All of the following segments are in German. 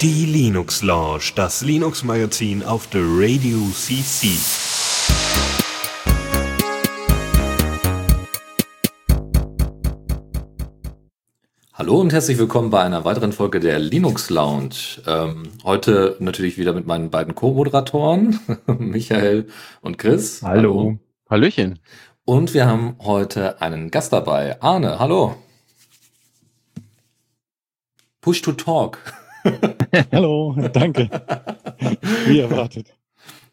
Die Linux Lounge, das Linux Magazin auf der Radio CC. Hallo und herzlich willkommen bei einer weiteren Folge der Linux Lounge. Ähm, heute natürlich wieder mit meinen beiden Co-Moderatoren, Michael und Chris. Hallo. hallo. Hallöchen. Und wir haben heute einen Gast dabei. Arne, hallo. Push to Talk. hallo, danke. Wie erwartet.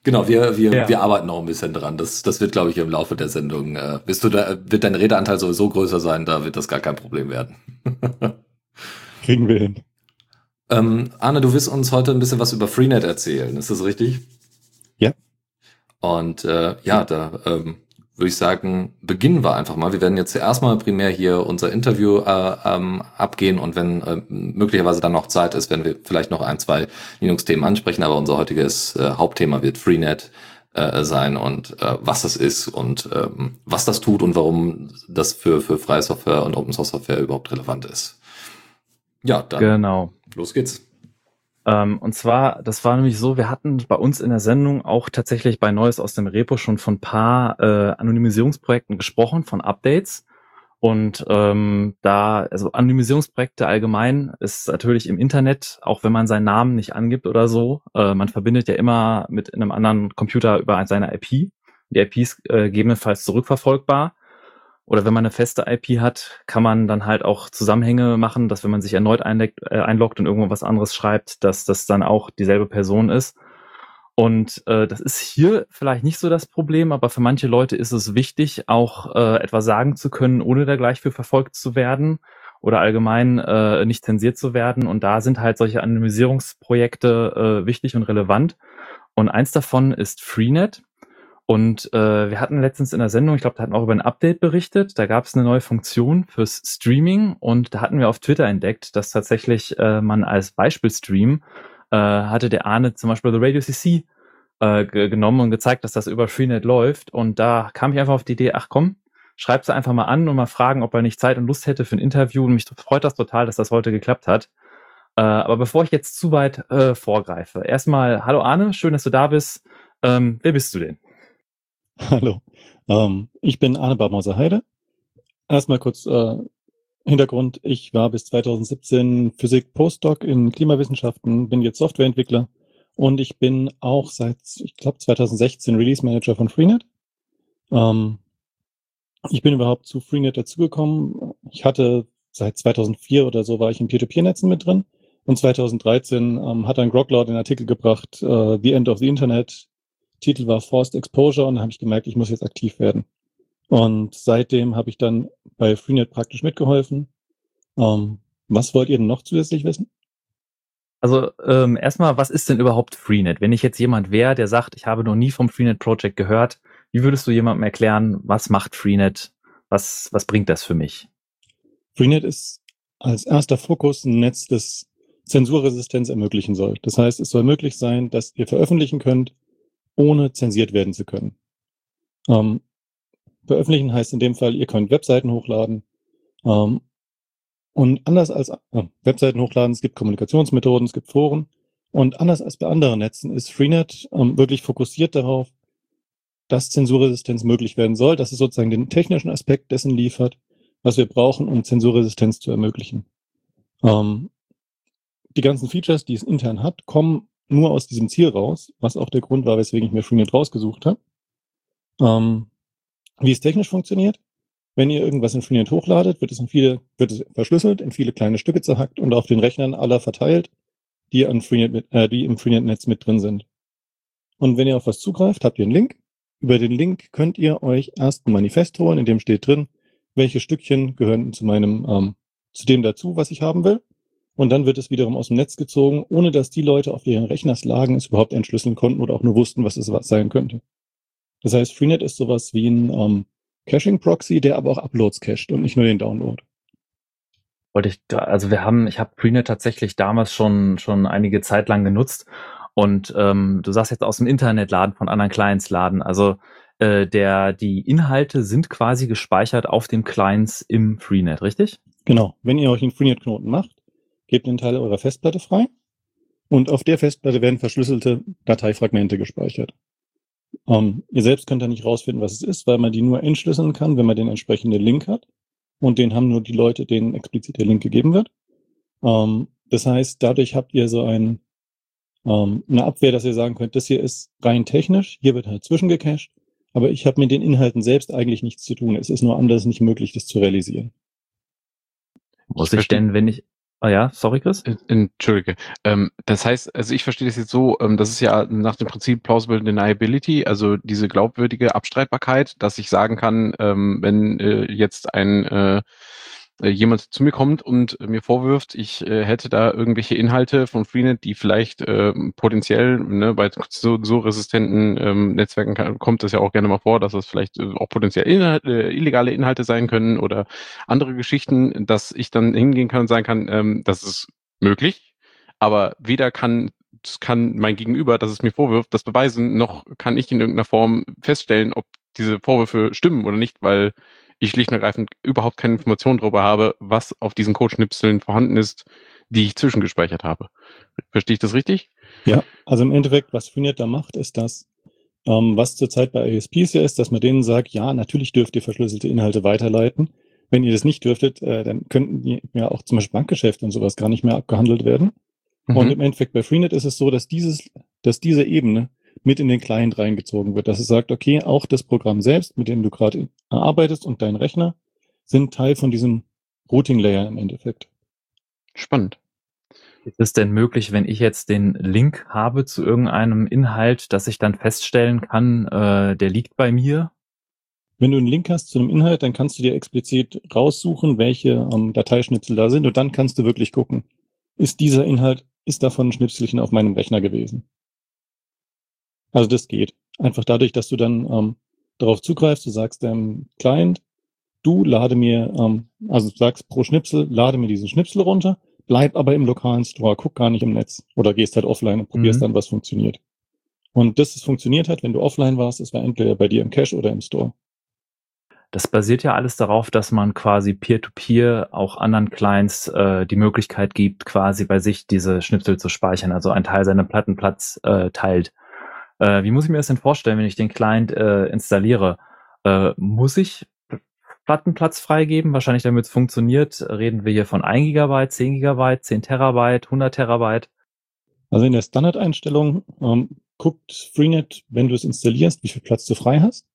Genau, wir, wir, ja. wir arbeiten noch ein bisschen dran. Das, das wird, glaube ich, im Laufe der Sendung, äh, bist du da, wird dein Redeanteil sowieso größer sein, da wird das gar kein Problem werden. Kriegen wir hin. Ähm, Arne, du wirst uns heute ein bisschen was über Freenet erzählen, ist das richtig? Ja. Und äh, ja, da ähm, würde ich sagen, beginnen wir einfach mal. Wir werden jetzt zuerst mal primär hier unser Interview äh, ähm, abgehen und wenn äh, möglicherweise dann noch Zeit ist, werden wir vielleicht noch ein, zwei Linux-Themen ansprechen, aber unser heutiges äh, Hauptthema wird Freenet äh, sein und äh, was das ist und ähm, was das tut und warum das für, für freie Software und Open Source Software überhaupt relevant ist. Ja, dann genau. los geht's. Ähm, und zwar, das war nämlich so, wir hatten bei uns in der Sendung auch tatsächlich bei Neues aus dem Repo schon von paar äh, Anonymisierungsprojekten gesprochen, von Updates. Und ähm, da, also Anonymisierungsprojekte allgemein ist natürlich im Internet, auch wenn man seinen Namen nicht angibt oder so, äh, man verbindet ja immer mit einem anderen Computer über seine IP. Die IP ist äh, gegebenenfalls zurückverfolgbar. Oder wenn man eine feste IP hat, kann man dann halt auch Zusammenhänge machen, dass wenn man sich erneut einloggt, äh, einloggt und irgendwo was anderes schreibt, dass das dann auch dieselbe Person ist. Und äh, das ist hier vielleicht nicht so das Problem, aber für manche Leute ist es wichtig, auch äh, etwas sagen zu können, ohne da gleich für verfolgt zu werden oder allgemein äh, nicht zensiert zu werden. Und da sind halt solche Anonymisierungsprojekte äh, wichtig und relevant. Und eins davon ist Freenet. Und äh, wir hatten letztens in der Sendung, ich glaube, da hatten wir auch über ein Update berichtet. Da gab es eine neue Funktion fürs Streaming und da hatten wir auf Twitter entdeckt, dass tatsächlich äh, man als Beispielstream äh, hatte der Arne zum Beispiel The Radio CC äh, genommen und gezeigt, dass das über Freenet läuft. Und da kam ich einfach auf die Idee, ach komm, schreib sie einfach mal an und mal fragen, ob er nicht Zeit und Lust hätte für ein Interview. Und mich freut das total, dass das heute geklappt hat. Äh, aber bevor ich jetzt zu weit äh, vorgreife, erstmal, hallo Arne, schön, dass du da bist. Ähm, wer bist du denn? Hallo, ähm, ich bin Arne Barmauser-Heide. Erstmal kurz äh, Hintergrund. Ich war bis 2017 Physik Postdoc in Klimawissenschaften, bin jetzt Softwareentwickler und ich bin auch seit, ich glaube, 2016 Release Manager von Freenet. Ähm, ich bin überhaupt zu Freenet dazugekommen. Ich hatte seit 2004 oder so war ich in Peer-to-Peer-Netzen mit drin. Und 2013 ähm, hat ein Groglord den Artikel gebracht, uh, The End of the Internet, Titel war Forced Exposure und da habe ich gemerkt, ich muss jetzt aktiv werden. Und seitdem habe ich dann bei Freenet praktisch mitgeholfen. Ähm, was wollt ihr denn noch zusätzlich wissen? Also ähm, erstmal, was ist denn überhaupt Freenet? Wenn ich jetzt jemand wäre, der sagt, ich habe noch nie vom Freenet Project gehört, wie würdest du jemandem erklären, was macht Freenet? Was, was bringt das für mich? Freenet ist als erster Fokus ein Netz, das Zensurresistenz ermöglichen soll. Das heißt, es soll möglich sein, dass ihr veröffentlichen könnt, ohne zensiert werden zu können. Ähm, veröffentlichen heißt in dem Fall, ihr könnt Webseiten hochladen. Ähm, und anders als äh, Webseiten hochladen, es gibt Kommunikationsmethoden, es gibt Foren. Und anders als bei anderen Netzen ist Freenet ähm, wirklich fokussiert darauf, dass Zensurresistenz möglich werden soll, dass es sozusagen den technischen Aspekt dessen liefert, was wir brauchen, um Zensurresistenz zu ermöglichen. Ähm, die ganzen Features, die es intern hat, kommen nur aus diesem Ziel raus, was auch der Grund war, weswegen ich mir Freenet rausgesucht habe. Ähm, wie es technisch funktioniert, wenn ihr irgendwas in Freenet hochladet, wird es in viele, wird es verschlüsselt, in viele kleine Stücke zerhackt und auf den Rechnern aller verteilt, die, an Freenet mit, äh, die im Freenet-Netz mit drin sind. Und wenn ihr auf was zugreift, habt ihr einen Link. Über den Link könnt ihr euch erst ein Manifest holen, in dem steht drin, welche Stückchen gehören zu meinem, ähm, zu dem dazu, was ich haben will. Und dann wird es wiederum aus dem Netz gezogen, ohne dass die Leute, auf deren Rechners lagen, es überhaupt entschlüsseln konnten oder auch nur wussten, was es sein könnte. Das heißt, Freenet ist sowas wie ein ähm, Caching-Proxy, der aber auch Uploads cached und nicht nur den Download. Wollte ich, also wir haben, ich habe Freenet tatsächlich damals schon schon einige Zeit lang genutzt und ähm, du sagst jetzt aus dem Internet laden von anderen Clients laden. Also äh, der die Inhalte sind quasi gespeichert auf dem Clients im Freenet, richtig? Genau. Wenn ihr euch einen Freenet-Knoten macht, gebt einen Teil eurer Festplatte frei und auf der Festplatte werden verschlüsselte Dateifragmente gespeichert. Ähm, ihr selbst könnt da nicht rausfinden, was es ist, weil man die nur entschlüsseln kann, wenn man den entsprechenden Link hat. Und den haben nur die Leute, denen explizit der Link gegeben wird. Ähm, das heißt, dadurch habt ihr so ein, ähm, eine Abwehr, dass ihr sagen könnt, das hier ist rein technisch, hier wird halt zwischengecached, aber ich habe mit den Inhalten selbst eigentlich nichts zu tun. Es ist nur anders nicht möglich, das zu realisieren. Muss ich denn, wenn ich, Ah ja, sorry, Chris. Entschuldige. Ähm, das heißt, also ich verstehe das jetzt so, ähm, das ist ja nach dem Prinzip Plausible Deniability, also diese glaubwürdige Abstreitbarkeit, dass ich sagen kann, ähm, wenn äh, jetzt ein äh, äh, jemand zu mir kommt und äh, mir vorwirft, ich äh, hätte da irgendwelche Inhalte von Freenet, die vielleicht äh, potenziell ne, bei so, so resistenten ähm, Netzwerken kann, kommt das ja auch gerne mal vor, dass das vielleicht äh, auch potenziell Inhalt, äh, illegale Inhalte sein können oder andere Geschichten, dass ich dann hingehen kann und sagen kann, ähm, das ist möglich, aber weder kann kann mein Gegenüber, das es mir vorwirft, das beweisen, noch kann ich in irgendeiner Form feststellen, ob diese Vorwürfe stimmen oder nicht, weil ich schlicht und ergreifend überhaupt keine Informationen darüber habe, was auf diesen Codeschnipseln vorhanden ist, die ich zwischengespeichert habe. Verstehe ich das richtig? Ja, also im Endeffekt, was Freenet da macht, ist das, ähm, was zurzeit bei ASPs ja ist, dass man denen sagt, ja, natürlich dürft ihr verschlüsselte Inhalte weiterleiten. Wenn ihr das nicht dürftet, äh, dann könnten die ja auch zum Beispiel Bankgeschäfte und sowas gar nicht mehr abgehandelt werden. Mhm. Und im Endeffekt bei Freenet ist es so, dass dieses, dass diese Ebene mit in den Client reingezogen wird, dass es sagt, okay, auch das Programm selbst, mit dem du gerade arbeitest und dein Rechner sind Teil von diesem Routing Layer im Endeffekt. Spannend. Ist es denn möglich, wenn ich jetzt den Link habe zu irgendeinem Inhalt, dass ich dann feststellen kann, äh, der liegt bei mir? Wenn du einen Link hast zu einem Inhalt, dann kannst du dir explizit raussuchen, welche ähm, Dateischnipsel da sind und dann kannst du wirklich gucken, ist dieser Inhalt, ist davon ein Schnipselchen auf meinem Rechner gewesen. Also das geht. Einfach dadurch, dass du dann ähm, darauf zugreifst, du sagst dem Client, du lade mir, ähm, also du sagst pro Schnipsel, lade mir diesen Schnipsel runter, bleib aber im lokalen Store, guck gar nicht im Netz oder gehst halt offline und probierst mhm. dann, was funktioniert. Und das es funktioniert hat, wenn du offline warst, das war entweder bei dir im Cache oder im Store. Das basiert ja alles darauf, dass man quasi peer-to-peer -peer auch anderen Clients äh, die Möglichkeit gibt, quasi bei sich diese Schnipsel zu speichern, also ein Teil seiner Plattenplatz äh, teilt. Äh, wie muss ich mir das denn vorstellen, wenn ich den Client äh, installiere? Äh, muss ich Plattenplatz freigeben? Wahrscheinlich damit es funktioniert. Reden wir hier von 1 Gigabyte, 10 Gigabyte, 10 Terabyte, 100 Terabyte? Also in der Standardeinstellung ähm, guckt Freenet, wenn du es installierst, wie viel Platz du frei hast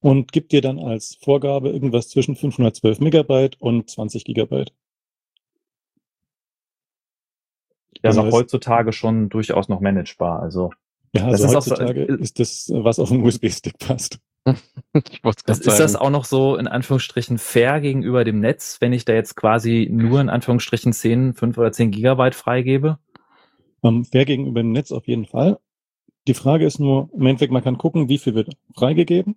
und gibt dir dann als Vorgabe irgendwas zwischen 512 Megabyte und 20 Gigabyte. Ja, also noch heutzutage schon durchaus noch managebar. Also ja, also das heutzutage ist, so, ist das, was auf einen USB-Stick passt. das, ist das auch noch so in Anführungsstrichen fair gegenüber dem Netz, wenn ich da jetzt quasi nur in Anführungsstrichen 10, 5 oder 10 Gigabyte freigebe? Um, ähm, fair gegenüber dem Netz auf jeden Fall. Die Frage ist nur, im Endeffekt, man kann gucken, wie viel wird freigegeben.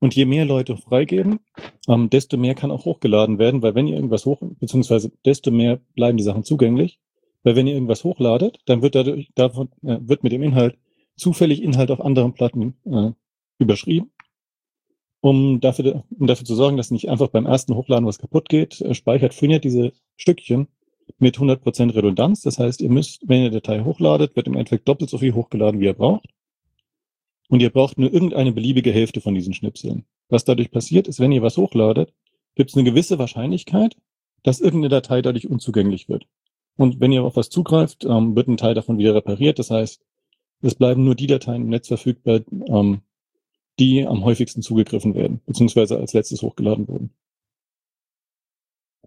Und je mehr Leute freigeben, um, ähm, desto mehr kann auch hochgeladen werden, weil wenn ihr irgendwas hoch, beziehungsweise desto mehr bleiben die Sachen zugänglich. Weil wenn ihr irgendwas hochladet, dann wird dadurch, davon, äh, wird mit dem Inhalt zufällig Inhalt auf anderen Platten äh, überschrieben. Um dafür, um dafür zu sorgen, dass nicht einfach beim ersten Hochladen was kaputt geht, äh, speichert Freenet diese Stückchen mit 100% Redundanz. Das heißt, ihr müsst, wenn ihr Datei hochladet, wird im Endeffekt doppelt so viel hochgeladen, wie ihr braucht. Und ihr braucht nur irgendeine beliebige Hälfte von diesen Schnipseln. Was dadurch passiert, ist, wenn ihr was hochladet, gibt es eine gewisse Wahrscheinlichkeit, dass irgendeine Datei dadurch unzugänglich wird. Und wenn ihr auf was zugreift, ähm, wird ein Teil davon wieder repariert. Das heißt, es bleiben nur die Dateien im Netz verfügbar, ähm, die am häufigsten zugegriffen werden, beziehungsweise als letztes hochgeladen wurden.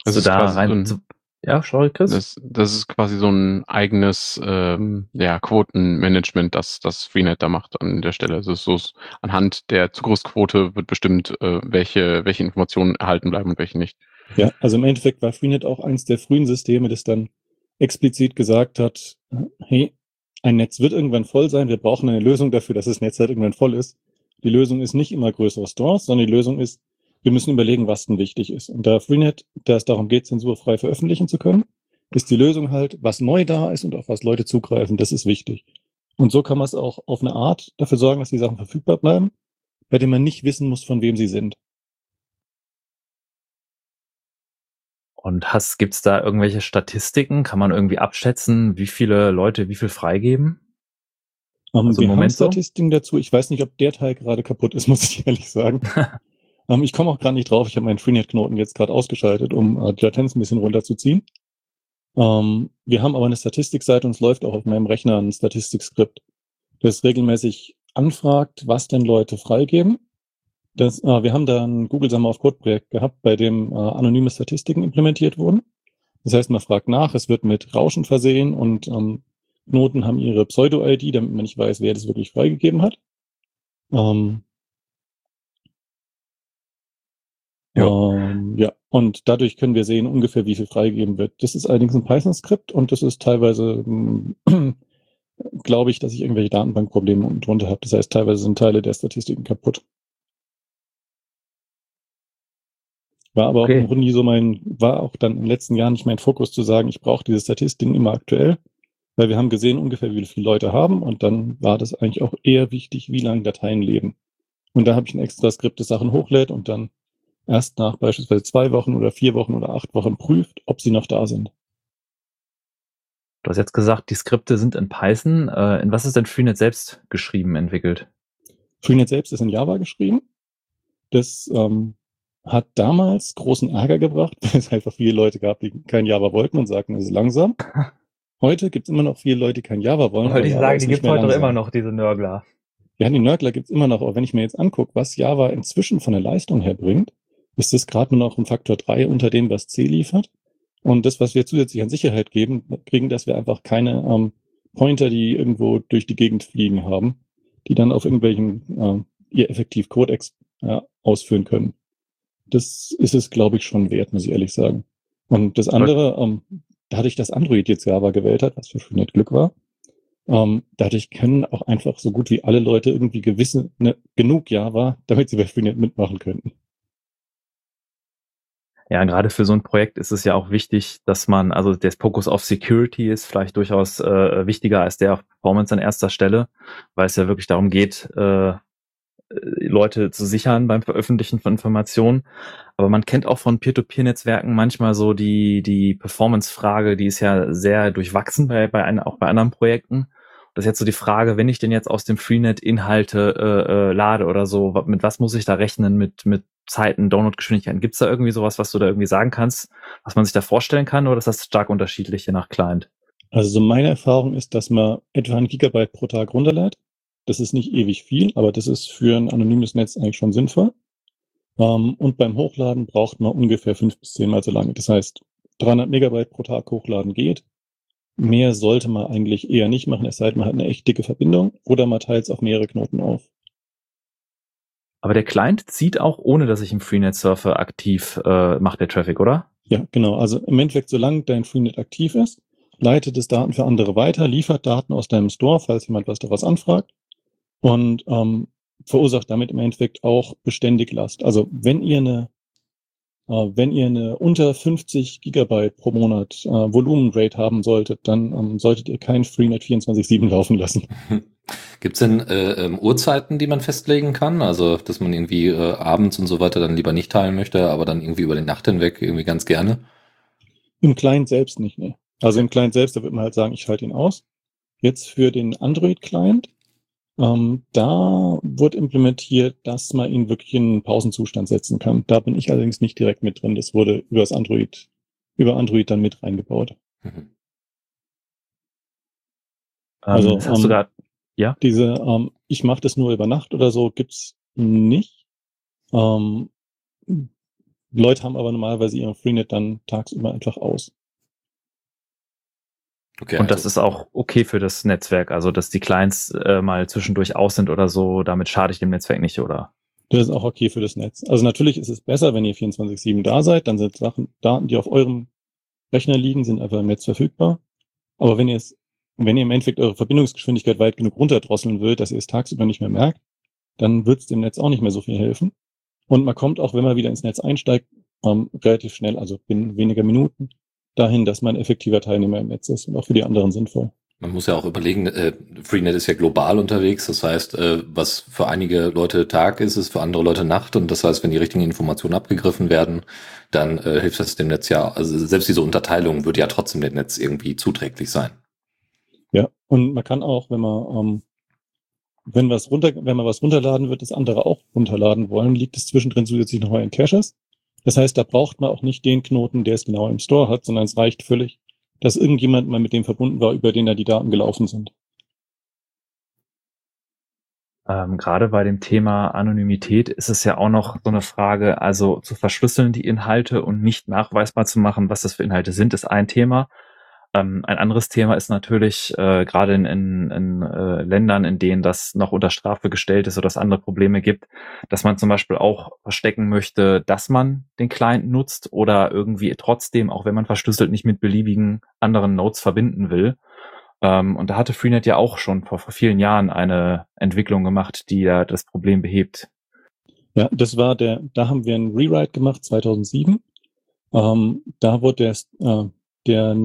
Also da rein. So ein, ja, sorry, Chris. Das, das ist quasi so ein eigenes ähm, ja, Quotenmanagement, das das Freenet da macht an der Stelle. Also so anhand der Zugriffsquote wird bestimmt, äh, welche, welche Informationen erhalten bleiben und welche nicht. Ja, also im Endeffekt war Freenet auch eins der frühen Systeme, das dann explizit gesagt hat, hey, ein Netz wird irgendwann voll sein. Wir brauchen eine Lösung dafür, dass das Netz halt irgendwann voll ist. Die Lösung ist nicht immer größere Stores, sondern die Lösung ist, wir müssen überlegen, was denn wichtig ist. Und da Freenet, da es darum geht, zensurfrei veröffentlichen zu können, ist die Lösung halt, was neu da ist und auf was Leute zugreifen, das ist wichtig. Und so kann man es auch auf eine Art dafür sorgen, dass die Sachen verfügbar bleiben, bei denen man nicht wissen muss, von wem sie sind. Und hast, gibt's da irgendwelche Statistiken? Kann man irgendwie abschätzen, wie viele Leute wie viel freigeben? Um, also wir haben Statistiken so? dazu. Ich weiß nicht, ob der Teil gerade kaputt ist, muss ich ehrlich sagen. um, ich komme auch gerade nicht drauf. Ich habe meinen Freenet-Knoten jetzt gerade ausgeschaltet, um uh, die Latenz ein bisschen runterzuziehen. Um, wir haben aber eine Statistikseite und es läuft auch auf meinem Rechner ein Statistikskript, das regelmäßig anfragt, was denn Leute freigeben. Das, uh, wir haben da ein Google Summer of Code Projekt gehabt, bei dem uh, anonyme Statistiken implementiert wurden. Das heißt, man fragt nach, es wird mit Rauschen versehen und um, Knoten haben ihre Pseudo-ID, damit man nicht weiß, wer das wirklich freigegeben hat. Ähm, ja. Ähm, ja, und dadurch können wir sehen ungefähr, wie viel freigegeben wird. Das ist allerdings ein Python-Skript und das ist teilweise, glaube ich, dass ich irgendwelche Datenbankprobleme drunter habe. Das heißt, teilweise sind Teile der Statistiken kaputt. War aber okay. auch nie so mein, war auch dann in den letzten Jahren nicht mein Fokus zu sagen, ich brauche diese Statistiken immer aktuell, weil wir haben gesehen ungefähr, wie viele Leute haben und dann war das eigentlich auch eher wichtig, wie lange Dateien leben. Und da habe ich ein extra Skript, das Sachen hochlädt und dann erst nach beispielsweise zwei Wochen oder vier Wochen oder acht Wochen prüft, ob sie noch da sind. Du hast jetzt gesagt, die Skripte sind in Python. Äh, in was ist denn Freenet selbst geschrieben, entwickelt? Freenet selbst ist in Java geschrieben. Das ähm, hat damals großen Ärger gebracht, weil es einfach viele Leute gab, die kein Java wollten und sagten, es ist langsam. Heute gibt es immer noch viele Leute, die kein Java wollen. Wollte ich sagen, die gibt es heute langsam. immer noch, diese Nörgler. Ja, die Nörgler gibt es immer noch, aber wenn ich mir jetzt angucke, was Java inzwischen von der Leistung her bringt, ist es gerade nur noch ein Faktor drei unter dem, was C liefert. Und das, was wir zusätzlich an Sicherheit geben, kriegen, dass wir einfach keine ähm, Pointer, die irgendwo durch die Gegend fliegen haben, die dann auf irgendwelchen äh, ihr effektiv Code äh, ausführen können. Das ist es, glaube ich, schon wert, muss ich ehrlich sagen. Und das andere, ähm, dadurch, dass Android jetzt Java gewählt hat, was für Freenet Glück war, ähm, dadurch können auch einfach so gut wie alle Leute irgendwie gewisse, ne, genug Java, damit sie bei Freenet mitmachen könnten. Ja, gerade für so ein Projekt ist es ja auch wichtig, dass man, also der Fokus auf Security ist vielleicht durchaus äh, wichtiger als der auf Performance an erster Stelle, weil es ja wirklich darum geht, äh, Leute zu sichern beim Veröffentlichen von Informationen. Aber man kennt auch von Peer-to-Peer-Netzwerken manchmal so die, die Performance-Frage, die ist ja sehr durchwachsen bei, bei ein, auch bei anderen Projekten. Das ist jetzt so die Frage, wenn ich denn jetzt aus dem Freenet Inhalte äh, äh, lade oder so, mit was muss ich da rechnen mit, mit Zeiten, Download-Geschwindigkeiten? Gibt es da irgendwie sowas, was du da irgendwie sagen kannst, was man sich da vorstellen kann, oder ist das stark unterschiedlich je nach Client? Also so meine Erfahrung ist, dass man etwa ein Gigabyte pro Tag runterlädt das ist nicht ewig viel, aber das ist für ein anonymes Netz eigentlich schon sinnvoll. Ähm, und beim Hochladen braucht man ungefähr fünf bis zehnmal so lange. Das heißt, 300 Megabyte pro Tag hochladen geht. Mehr sollte man eigentlich eher nicht machen, es sei denn, man hat eine echt dicke Verbindung oder man teilt es auf mehrere Knoten auf. Aber der Client zieht auch, ohne dass ich im Freenet-Surfer aktiv äh, macht, der Traffic, oder? Ja, genau. Also im Endeffekt, solange dein Freenet aktiv ist, leitet es Daten für andere weiter, liefert Daten aus deinem Store, falls jemand was daraus anfragt und ähm, verursacht damit im Endeffekt auch beständig Last. Also wenn ihr eine äh, wenn ihr eine unter 50 Gigabyte pro Monat äh, Volumenrate haben solltet, dann ähm, solltet ihr kein Freenet 24/7 laufen lassen. Gibt es denn äh, ähm, Uhrzeiten, die man festlegen kann? Also, dass man irgendwie äh, abends und so weiter dann lieber nicht teilen möchte, aber dann irgendwie über die Nacht hinweg irgendwie ganz gerne? Im Client selbst nicht, ne. Also im Client selbst, da wird man halt sagen, ich schalte ihn aus. Jetzt für den Android-Client ähm, da wurde implementiert, dass man ihn wirklich in einen Pausenzustand setzen kann. Da bin ich allerdings nicht direkt mit drin. Das wurde über das Android, über Android dann mit reingebaut. Mhm. Also ähm, hast du grad, ja? diese, ähm, ich mache das nur über Nacht oder so, gibt's nicht. Ähm, Leute haben aber normalerweise ihren Freenet dann tagsüber einfach aus. Okay, und das also ist auch okay für das Netzwerk, also dass die Clients äh, mal zwischendurch aus sind oder so, damit schade ich dem Netzwerk nicht, oder? Das ist auch okay für das Netz. Also natürlich ist es besser, wenn ihr 24-7 da seid, dann sind Sachen, Daten, die auf eurem Rechner liegen, sind einfach im Netz verfügbar. Aber wenn ihr es, wenn ihr im Endeffekt eure Verbindungsgeschwindigkeit weit genug runterdrosseln wollt, dass ihr es tagsüber nicht mehr merkt, dann wird es dem Netz auch nicht mehr so viel helfen. Und man kommt auch, wenn man wieder ins Netz einsteigt, ähm, relativ schnell, also binnen weniger Minuten, dahin, dass man effektiver Teilnehmer im Netz ist und auch für die anderen sinnvoll. Man muss ja auch überlegen, äh, Freenet ist ja global unterwegs. Das heißt, äh, was für einige Leute Tag ist, ist für andere Leute Nacht. Und das heißt, wenn die richtigen Informationen abgegriffen werden, dann äh, hilft das dem Netz ja. Also selbst diese Unterteilung würde ja trotzdem dem Netz irgendwie zuträglich sein. Ja, und man kann auch, wenn man ähm, wenn was runter, wenn man was runterladen wird, das andere auch runterladen wollen, liegt es zwischendrin zusätzlich noch mal in Caches. Das heißt, da braucht man auch nicht den Knoten, der es genau im Store hat, sondern es reicht völlig, dass irgendjemand mal mit dem verbunden war, über den da die Daten gelaufen sind. Ähm, gerade bei dem Thema Anonymität ist es ja auch noch so eine Frage, also zu verschlüsseln die Inhalte und nicht nachweisbar zu machen, was das für Inhalte sind, ist ein Thema. Ähm, ein anderes Thema ist natürlich äh, gerade in, in, in äh, Ländern, in denen das noch unter Strafe gestellt ist oder es andere Probleme gibt, dass man zum Beispiel auch verstecken möchte, dass man den Client nutzt oder irgendwie trotzdem, auch wenn man verschlüsselt, nicht mit beliebigen anderen Nodes verbinden will. Ähm, und da hatte Freenet ja auch schon vor, vor vielen Jahren eine Entwicklung gemacht, die ja das Problem behebt. Ja, das war der, da haben wir einen Rewrite gemacht, 2007. Ähm, da wurde der, äh, der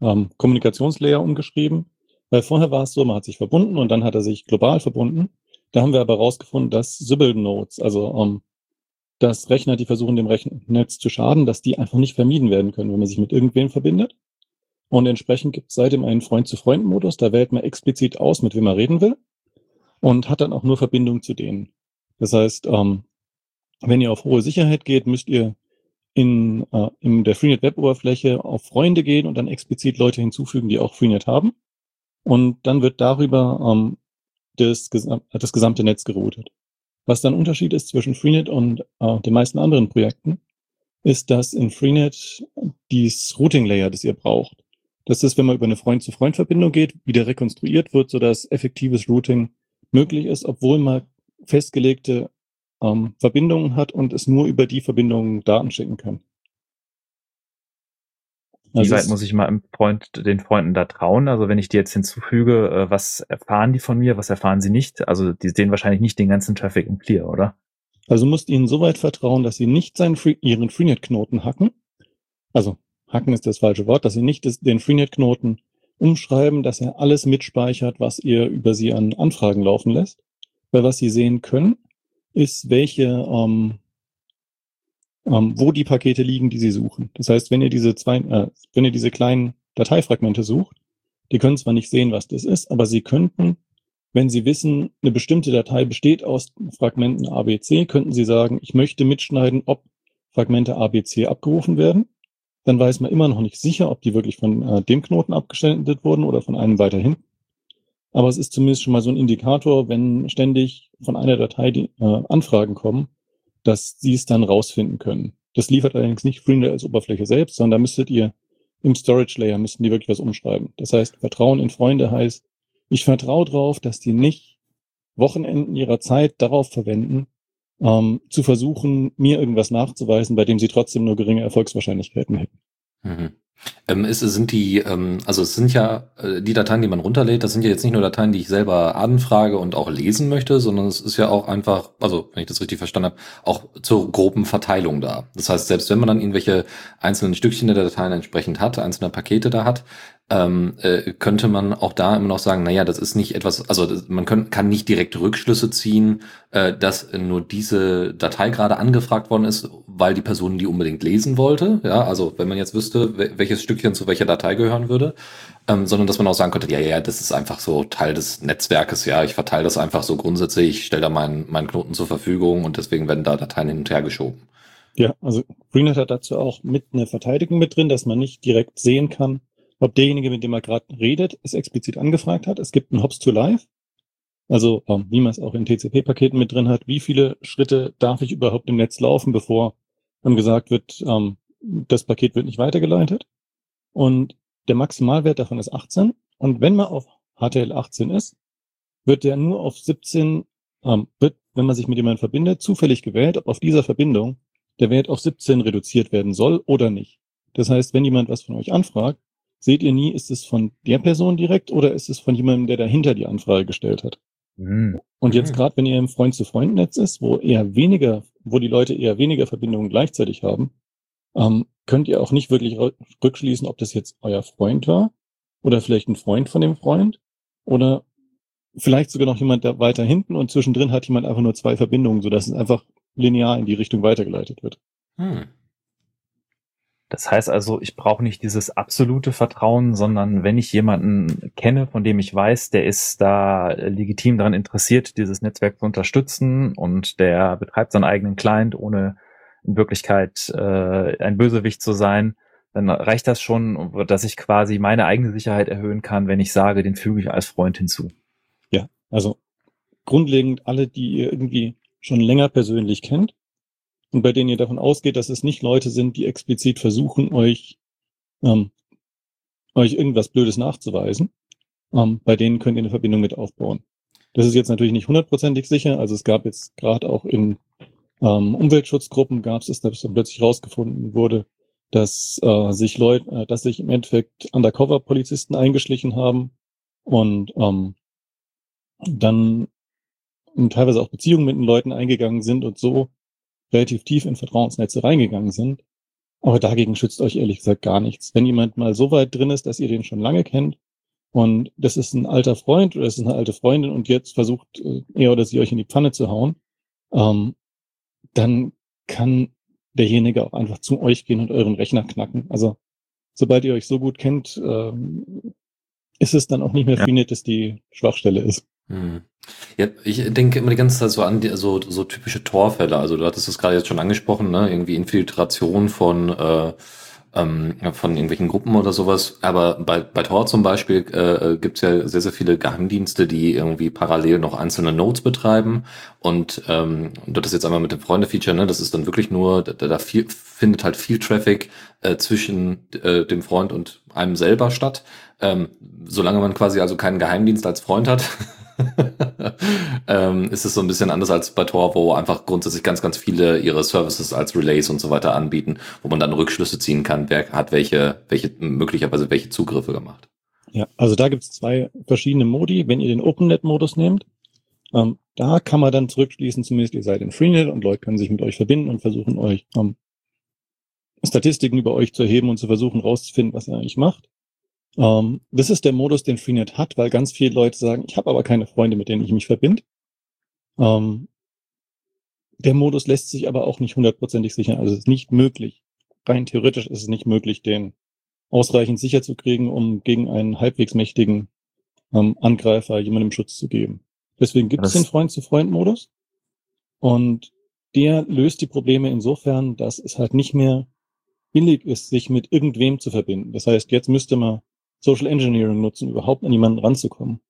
ähm, Kommunikationslayer umgeschrieben. Weil vorher war es so, man hat sich verbunden und dann hat er sich global verbunden. Da haben wir aber herausgefunden, dass Sybil-Nodes, also ähm, dass Rechner, die versuchen, dem Rechnernetz zu schaden, dass die einfach nicht vermieden werden können, wenn man sich mit irgendwem verbindet. Und entsprechend gibt es seitdem einen Freund-zu-Freund-Modus. Da wählt man explizit aus, mit wem man reden will und hat dann auch nur Verbindung zu denen. Das heißt, ähm, wenn ihr auf hohe Sicherheit geht, müsst ihr in, äh, in der Freenet Web-Oberfläche auf Freunde gehen und dann explizit Leute hinzufügen, die auch Freenet haben. Und dann wird darüber ähm, das, das gesamte Netz geroutet. Was dann Unterschied ist zwischen Freenet und äh, den meisten anderen Projekten, ist, dass in Freenet dieses Routing Layer, das ihr braucht, das, wenn man über eine Freund-zu-Freund-Verbindung geht, wieder rekonstruiert wird, sodass effektives Routing möglich ist, obwohl man festgelegte ähm, Verbindungen hat und es nur über die Verbindungen Daten schicken kann. Wie also weit muss ich mal im Freund, den Freunden da trauen? Also wenn ich die jetzt hinzufüge, äh, was erfahren die von mir, was erfahren sie nicht? Also die sehen wahrscheinlich nicht den ganzen Traffic im Clear, oder? Also musst ihnen so weit vertrauen, dass sie nicht seinen Free, ihren Freenet-Knoten hacken. Also hacken ist das falsche Wort, dass sie nicht das, den Freenet-Knoten umschreiben, dass er alles mitspeichert, was ihr über sie an Anfragen laufen lässt. Weil was sie sehen können, ist, welche, ähm, ähm, wo die Pakete liegen, die Sie suchen. Das heißt, wenn ihr diese zwei, äh, wenn ihr diese kleinen Dateifragmente sucht, die können zwar nicht sehen, was das ist, aber Sie könnten, wenn Sie wissen, eine bestimmte Datei besteht aus Fragmenten ABC, könnten Sie sagen, ich möchte mitschneiden, ob Fragmente ABC abgerufen werden. Dann weiß man immer noch nicht sicher, ob die wirklich von äh, dem Knoten abgesendet wurden oder von einem weiter hinten. Aber es ist zumindest schon mal so ein Indikator, wenn ständig von einer Datei die äh, Anfragen kommen, dass sie es dann rausfinden können. Das liefert allerdings nicht Freenet als Oberfläche selbst, sondern da müsstet ihr im Storage Layer müssten die wirklich was umschreiben. Das heißt, Vertrauen in Freunde heißt, ich vertraue darauf, dass die nicht Wochenenden ihrer Zeit darauf verwenden, ähm, zu versuchen, mir irgendwas nachzuweisen, bei dem sie trotzdem nur geringe Erfolgswahrscheinlichkeiten hätten. Mhm. Ähm, ist, sind die, ähm, also es sind ja äh, die Dateien, die man runterlädt, das sind ja jetzt nicht nur Dateien, die ich selber anfrage und auch lesen möchte, sondern es ist ja auch einfach, also wenn ich das richtig verstanden habe, auch zur groben Verteilung da. Das heißt, selbst wenn man dann irgendwelche einzelnen Stückchen der Dateien entsprechend hat, einzelne Pakete da hat, ähm, äh, könnte man auch da immer noch sagen, naja, das ist nicht etwas, also das, man können, kann nicht direkt Rückschlüsse ziehen, äh, dass nur diese Datei gerade angefragt worden ist, weil die Person die unbedingt lesen wollte. Ja, also wenn man jetzt wüsste, welches Stückchen zu welcher Datei gehören würde, ähm, sondern dass man auch sagen könnte, ja, ja, das ist einfach so Teil des Netzwerkes, ja, ich verteile das einfach so grundsätzlich, ich stelle da meinen, meinen Knoten zur Verfügung und deswegen werden da Dateien hin und her geschoben. Ja, also Greenet hat dazu auch mit einer Verteidigung mit drin, dass man nicht direkt sehen kann, ob derjenige, mit dem er gerade redet, es explizit angefragt hat. Es gibt ein Hops to Live, also ähm, wie man es auch in TCP-Paketen mit drin hat. Wie viele Schritte darf ich überhaupt im Netz laufen, bevor dann gesagt wird, ähm, das Paket wird nicht weitergeleitet? Und der Maximalwert davon ist 18. Und wenn man auf HTL 18 ist, wird der nur auf 17, ähm, wird, wenn man sich mit jemandem verbindet, zufällig gewählt, ob auf dieser Verbindung der Wert auf 17 reduziert werden soll oder nicht. Das heißt, wenn jemand was von euch anfragt, seht ihr nie, ist es von der Person direkt oder ist es von jemandem, der dahinter die Anfrage gestellt hat. Mhm. Und jetzt mhm. gerade, wenn ihr im Freund-zu-Freund-Netz ist, wo eher weniger, wo die Leute eher weniger Verbindungen gleichzeitig haben, ähm, könnt ihr auch nicht wirklich rückschließen, ob das jetzt euer Freund war oder vielleicht ein Freund von dem Freund oder vielleicht sogar noch jemand da weiter hinten und zwischendrin hat jemand einfach nur zwei Verbindungen, sodass es einfach linear in die Richtung weitergeleitet wird. Hm. Das heißt also, ich brauche nicht dieses absolute Vertrauen, sondern wenn ich jemanden kenne, von dem ich weiß, der ist da legitim daran interessiert, dieses Netzwerk zu unterstützen und der betreibt seinen eigenen Client, ohne in Wirklichkeit äh, ein Bösewicht zu sein, dann reicht das schon, dass ich quasi meine eigene Sicherheit erhöhen kann, wenn ich sage, den füge ich als Freund hinzu. Ja, also grundlegend alle, die ihr irgendwie schon länger persönlich kennt, und bei denen ihr davon ausgeht, dass es nicht Leute sind, die explizit versuchen, euch, ähm, euch irgendwas Blödes nachzuweisen. Ähm, bei denen könnt ihr eine Verbindung mit aufbauen. Das ist jetzt natürlich nicht hundertprozentig sicher. Also es gab jetzt gerade auch in ähm, Umweltschutzgruppen gab es, dass dann plötzlich rausgefunden wurde, dass äh, sich Leute, äh, dass sich im Endeffekt Undercover-Polizisten eingeschlichen haben und ähm, dann teilweise auch Beziehungen mit den Leuten eingegangen sind und so relativ tief in Vertrauensnetze reingegangen sind. Aber dagegen schützt euch ehrlich gesagt gar nichts. Wenn jemand mal so weit drin ist, dass ihr den schon lange kennt und das ist ein alter Freund oder das ist eine alte Freundin und jetzt versucht äh, er oder sie euch in die Pfanne zu hauen, ähm, dann kann derjenige auch einfach zu euch gehen und euren Rechner knacken. Also sobald ihr euch so gut kennt, ähm, ist es dann auch nicht mehr ja. Freenet, dass die Schwachstelle ist. Hm. Ja, ich denke immer die ganze Zeit so an die, so, so typische Torfälle. Also du hattest es gerade jetzt schon angesprochen, ne? Irgendwie Infiltration von äh, ähm, von irgendwelchen Gruppen oder sowas. Aber bei, bei Tor zum Beispiel äh, gibt es ja sehr, sehr viele Geheimdienste, die irgendwie parallel noch einzelne Nodes betreiben. Und ähm, das ist jetzt einmal mit dem Freunde-Feature, ne, das ist dann wirklich nur, da, da viel, findet halt viel Traffic äh, zwischen äh, dem Freund und einem selber statt. Ähm, solange man quasi also keinen Geheimdienst als Freund hat, ähm, ist es so ein bisschen anders als bei Tor, wo einfach grundsätzlich ganz, ganz viele ihre Services als Relays und so weiter anbieten, wo man dann Rückschlüsse ziehen kann, wer hat welche, welche möglicherweise welche Zugriffe gemacht. Ja, also da gibt es zwei verschiedene Modi. Wenn ihr den OpenNet-Modus nehmt, ähm, da kann man dann zurückschließen, zumindest ihr seid in Freenet und Leute können sich mit euch verbinden und versuchen euch ähm, Statistiken über euch zu erheben und zu versuchen rauszufinden, was ihr eigentlich macht. Ähm, das ist der Modus, den Freenet hat, weil ganz viele Leute sagen, ich habe aber keine Freunde, mit denen ich mich verbinde. Ähm, der Modus lässt sich aber auch nicht hundertprozentig sichern. Also es ist nicht möglich. Rein theoretisch ist es nicht möglich, den ausreichend sicher zu kriegen, um gegen einen halbwegs mächtigen ähm, Angreifer jemandem Schutz zu geben. Deswegen gibt es den Freund-zu-Freund-Modus. Und der löst die Probleme insofern, dass es halt nicht mehr billig ist, sich mit irgendwem zu verbinden. Das heißt, jetzt müsste man Social Engineering nutzen, überhaupt an jemanden ranzukommen.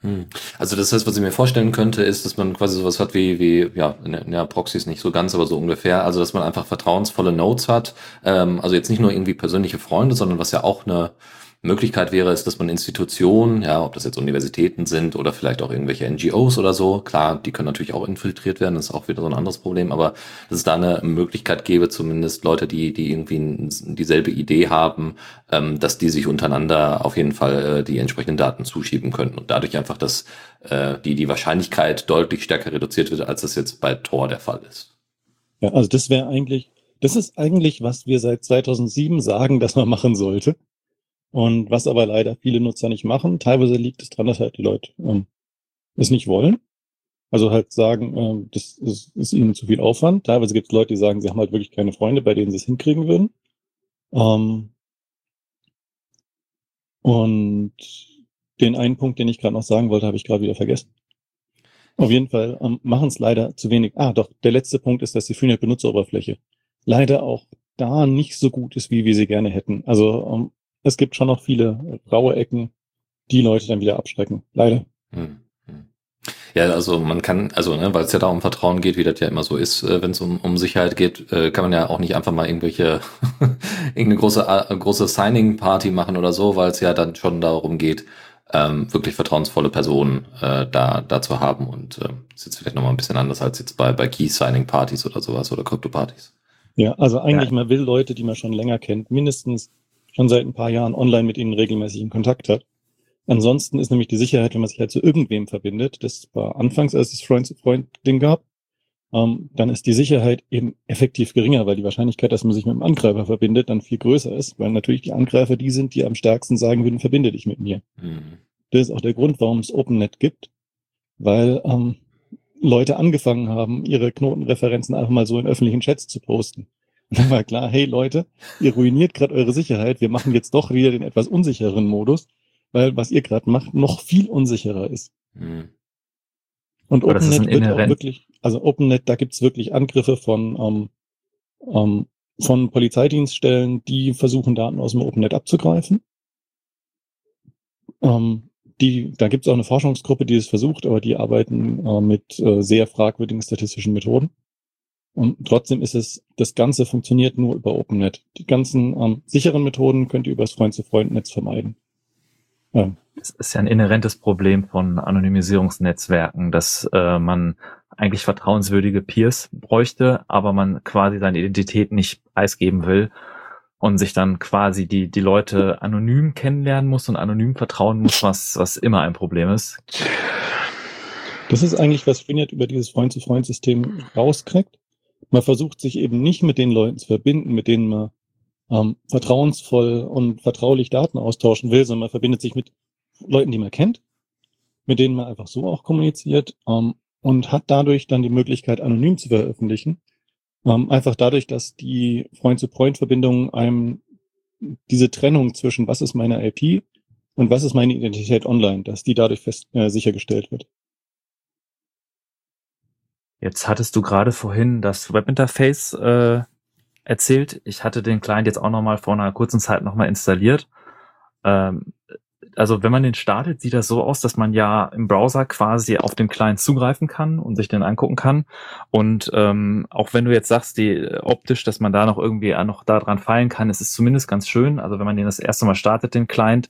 Hm. Also das heißt, was ich mir vorstellen könnte, ist, dass man quasi sowas hat wie, wie ja, ja, Proxys nicht so ganz, aber so ungefähr. Also dass man einfach vertrauensvolle Nodes hat. Ähm, also jetzt nicht nur irgendwie persönliche Freunde, sondern was ja auch eine Möglichkeit wäre es, dass man Institutionen, ja, ob das jetzt Universitäten sind oder vielleicht auch irgendwelche NGOs oder so, klar, die können natürlich auch infiltriert werden, das ist auch wieder so ein anderes Problem, aber dass es da eine Möglichkeit gäbe, zumindest Leute, die, die irgendwie dieselbe Idee haben, ähm, dass die sich untereinander auf jeden Fall äh, die entsprechenden Daten zuschieben können und dadurch einfach, dass äh, die, die Wahrscheinlichkeit deutlich stärker reduziert wird, als das jetzt bei Tor der Fall ist. Ja, also das wäre eigentlich, das ist eigentlich, was wir seit 2007 sagen, dass man machen sollte. Und was aber leider viele Nutzer nicht machen, teilweise liegt es daran, dass halt die Leute ähm, es nicht wollen. Also halt sagen, ähm, das ist, ist ihnen zu viel Aufwand. Teilweise gibt es Leute, die sagen, sie haben halt wirklich keine Freunde, bei denen sie es hinkriegen würden. Ähm, und den einen Punkt, den ich gerade noch sagen wollte, habe ich gerade wieder vergessen. Auf jeden Fall ähm, machen es leider zu wenig. Ah, doch, der letzte Punkt ist, dass die Freenet-Benutzeroberfläche leider auch da nicht so gut ist, wie wir sie gerne hätten. Also ähm, es gibt schon noch viele raue Ecken, die Leute dann wieder abschrecken. Leider. Hm, hm. Ja, also man kann, also ne, weil es ja da um Vertrauen geht, wie das ja immer so ist, äh, wenn es um, um Sicherheit geht, äh, kann man ja auch nicht einfach mal irgendwelche irgendeine große äh, große Signing Party machen oder so, weil es ja dann schon darum geht, ähm, wirklich vertrauensvolle Personen äh, da da zu haben und äh, ist jetzt vielleicht nochmal ein bisschen anders als jetzt bei bei Key Signing Partys oder sowas oder Krypto Partys. Ja, also eigentlich ja. man will Leute, die man schon länger kennt, mindestens schon seit ein paar Jahren online mit ihnen regelmäßig in Kontakt hat. Ansonsten ist nämlich die Sicherheit, wenn man sich halt zu irgendwem verbindet, das war anfangs, als es Freund-zu-Freund-Ding gab, ähm, dann ist die Sicherheit eben effektiv geringer, weil die Wahrscheinlichkeit, dass man sich mit dem Angreifer verbindet, dann viel größer ist, weil natürlich die Angreifer die sind, die am stärksten sagen würden, verbinde dich mit mir. Mhm. Das ist auch der Grund, warum es OpenNet gibt, weil ähm, Leute angefangen haben, ihre Knotenreferenzen einfach mal so in öffentlichen Chats zu posten. Und dann war klar, hey Leute, ihr ruiniert gerade eure Sicherheit, wir machen jetzt doch wieder den etwas unsicheren Modus, weil was ihr gerade macht, noch viel unsicherer ist. Mhm. Und Aber OpenNet wird auch inhärent- wirklich, also OpenNet, da gibt's wirklich Angriffe von, ähm, ähm, von Polizeidienststellen, die versuchen, Daten aus dem OpenNet abzugreifen. Ähm, die, da gibt's auch eine Forschungsgruppe, die es versucht, aber die arbeiten äh, mit äh, sehr fragwürdigen statistischen Methoden. Und trotzdem ist es, das Ganze funktioniert nur über OpenNet. Die ganzen ähm, sicheren Methoden könnt ihr übers Freund-zu-Freund-Netz vermeiden. Ähm, Es ist ja ein inhärentes Problem von Anonymisierungsnetzwerken, dass äh, man eigentlich vertrauenswürdige Peers bräuchte, aber man quasi seine Identität nicht preisgeben will und sich dann quasi die, die Leute anonym kennenlernen muss und anonym vertrauen muss, was, was immer ein Problem ist. Das ist eigentlich, was Freenet über dieses Freund-zu-Freund-System rauskriegt. Man versucht sich eben nicht mit den Leuten zu verbinden, mit denen man ähm, vertrauensvoll und vertraulich Daten austauschen will, sondern man verbindet sich mit Leuten, die man kennt, mit denen man einfach so auch kommuniziert ähm, und hat dadurch dann die Möglichkeit, anonym zu veröffentlichen. Ähm, einfach dadurch, dass die Freund-zu-Freund-Verbindung einem diese Trennung zwischen was ist meine IP und was ist meine Identität online, dass die dadurch fest äh, sichergestellt wird. Jetzt hattest du gerade vorhin das Webinterface äh, erzählt. Ich hatte den Client jetzt auch nochmal vor einer kurzen Zeit nochmal installiert. Ähm, also wenn man den startet, sieht das so aus, dass man ja im Browser quasi auf den Client zugreifen kann und sich den angucken kann. Und ähm, auch wenn du jetzt sagst, die äh, optisch, dass man da noch irgendwie äh, noch da dran feilen kann, es ist zumindest ganz schön. Also wenn man den das erste Mal startet, den Client,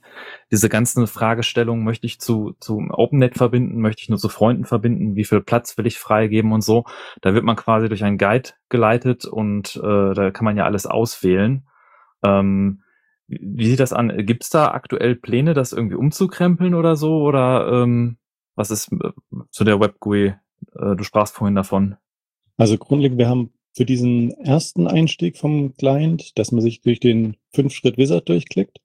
diese ganzen Fragestellungen, möchte ich zu, zu OpenNet verbinden, möchte ich nur zu Freunden verbinden, wie viel Platz will ich freigeben und so. Da wird man quasi durch einen Guide geleitet und äh, da kann man ja alles auswählen. Ähm, wie sieht das an? Gibt es da aktuell Pläne, das irgendwie umzukrempeln oder so? Oder ähm, was ist äh, zu der WebGUI? Äh, du sprachst vorhin davon. Also grundlegend, wir haben für diesen ersten Einstieg vom Client, dass man sich durch den Fünf-Schritt-Wizard durchklickt,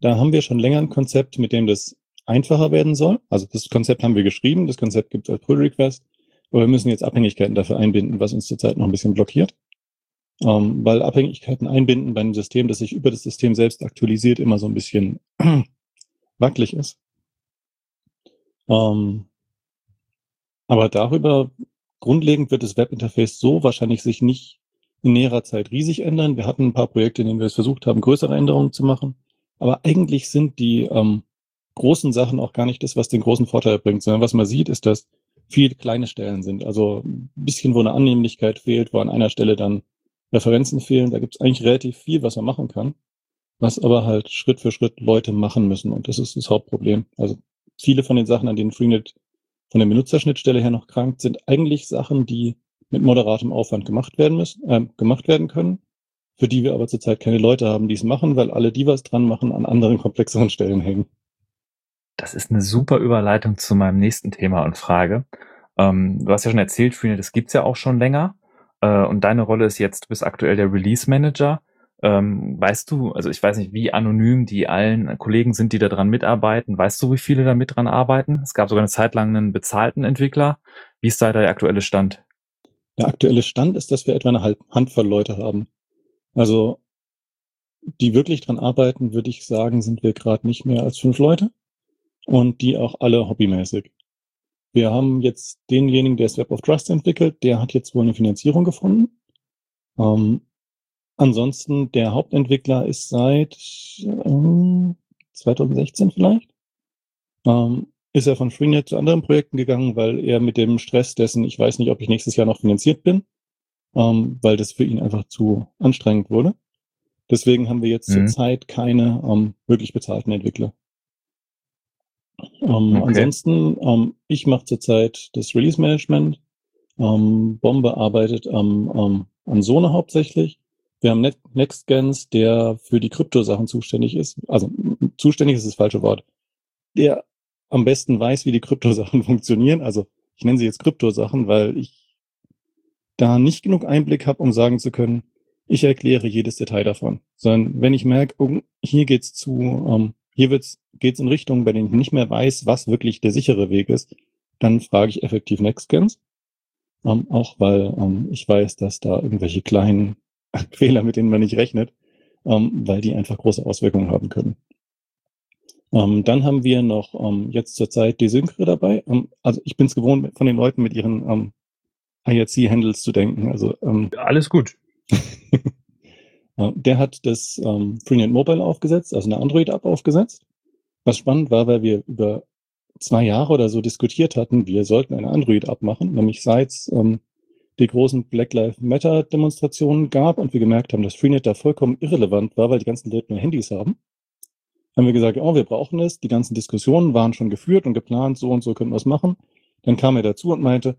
da haben wir schon länger ein Konzept, mit dem das einfacher werden soll. Also das Konzept haben wir geschrieben, das Konzept gibt es als Pull-Request, aber wir müssen jetzt Abhängigkeiten dafür einbinden, was uns zurzeit noch ein bisschen blockiert. Ähm, weil Abhängigkeiten einbinden bei einem System, das sich über das System selbst aktualisiert, immer so ein bisschen wackelig ist. Ähm, aber darüber, grundlegend wird das Webinterface so wahrscheinlich sich nicht in näherer Zeit riesig ändern. Wir hatten ein paar Projekte, in denen wir es versucht haben, größere Änderungen zu machen. Aber eigentlich sind die ähm, großen Sachen auch gar nicht das, was den großen Vorteil bringt, sondern was man sieht, ist, dass viele kleine Stellen sind. Also ein bisschen, wo eine Annehmlichkeit fehlt, wo an einer Stelle dann Referenzen fehlen. Da gibt es eigentlich relativ viel, was man machen kann, was aber halt Schritt für Schritt Leute machen müssen. Und das ist das Hauptproblem. Also viele von den Sachen, an denen Freenet von der Benutzerschnittstelle her noch krankt, sind eigentlich Sachen, die mit moderatem Aufwand gemacht werden müssen, äh, gemacht werden können, für die wir aber zurzeit keine Leute haben, die es machen, weil alle, die was dran machen, an anderen komplexeren Stellen hängen. Das ist eine super Überleitung zu meinem nächsten Thema und Frage. Ähm, du hast ja schon erzählt, Freenet, das gibt's ja auch schon länger. Äh, und deine Rolle ist jetzt, du bist aktuell der Release Manager. Ähm, weißt du, also ich weiß nicht, wie anonym die allen Kollegen sind, die daran mitarbeiten. Weißt du, wie viele da mit dran arbeiten? Es gab sogar eine Zeit lang einen bezahlten Entwickler. Wie ist da der aktuelle Stand? Der aktuelle Stand ist, dass wir etwa eine Handvoll Leute haben. Also die wirklich dran arbeiten, würde ich sagen, sind wir gerade nicht mehr als fünf Leute und die auch alle hobbymäßig. Wir haben jetzt denjenigen, der das Web of Trust entwickelt, der hat jetzt wohl eine Finanzierung gefunden. Ähm, ansonsten der Hauptentwickler ist seit ähm, 2016 vielleicht. Ähm, ist er von Freenet zu anderen Projekten gegangen, weil er mit dem Stress dessen, ich weiß nicht, ob ich nächstes Jahr noch finanziert bin, ähm, weil das für ihn einfach zu anstrengend wurde. Deswegen haben wir jetzt Mhm. zurzeit keine ähm, wirklich bezahlten Entwickler. Ähm, Okay. Ansonsten, ähm, ich mache zurzeit das Release Management. Ähm, Bombe arbeitet am, an Sone hauptsächlich. Wir haben Net NextGens, der für die Kryptosachen zuständig ist. Also zuständig ist das falsche Wort. Der am besten weiß, wie die Kryptosachen funktionieren. Also ich nenne sie jetzt Kryptosachen, weil ich da nicht genug Einblick habe, um sagen zu können, ich erkläre jedes Detail davon. Sondern wenn ich merke, oh, hier geht's zu, ähm, hier wird's, geht's in Richtungen, bei denen ich nicht mehr weiß, was wirklich der sichere Weg ist, dann frage ich effektiv Nextgens. Ähm, auch weil ähm, ich weiß, dass da irgendwelche kleinen Fehler, mit denen man nicht rechnet, ähm, weil die einfach große Auswirkungen haben können. Ähm, dann haben wir noch ähm, jetzt zurzeit die Synchro dabei. Ähm, also ich bin es gewohnt, von den Leuten mit ihren IRC-Handles zu denken. Also Alles gut. der hat das ähm, Freenet Mobile aufgesetzt, also eine Android-App aufgesetzt. Was spannend war, weil wir über zwei Jahre oder so diskutiert hatten, wir sollten eine Android-App machen, nämlich seit ähm, die großen Black Lives Matter Demonstrationen gab und wir gemerkt haben, dass Freenet da vollkommen irrelevant war, weil die ganzen Leute nur Handys haben haben wir gesagt, oh, wir brauchen es. Die ganzen Diskussionen waren schon geführt und geplant, so und so können wir es machen. Dann kam er dazu und meinte,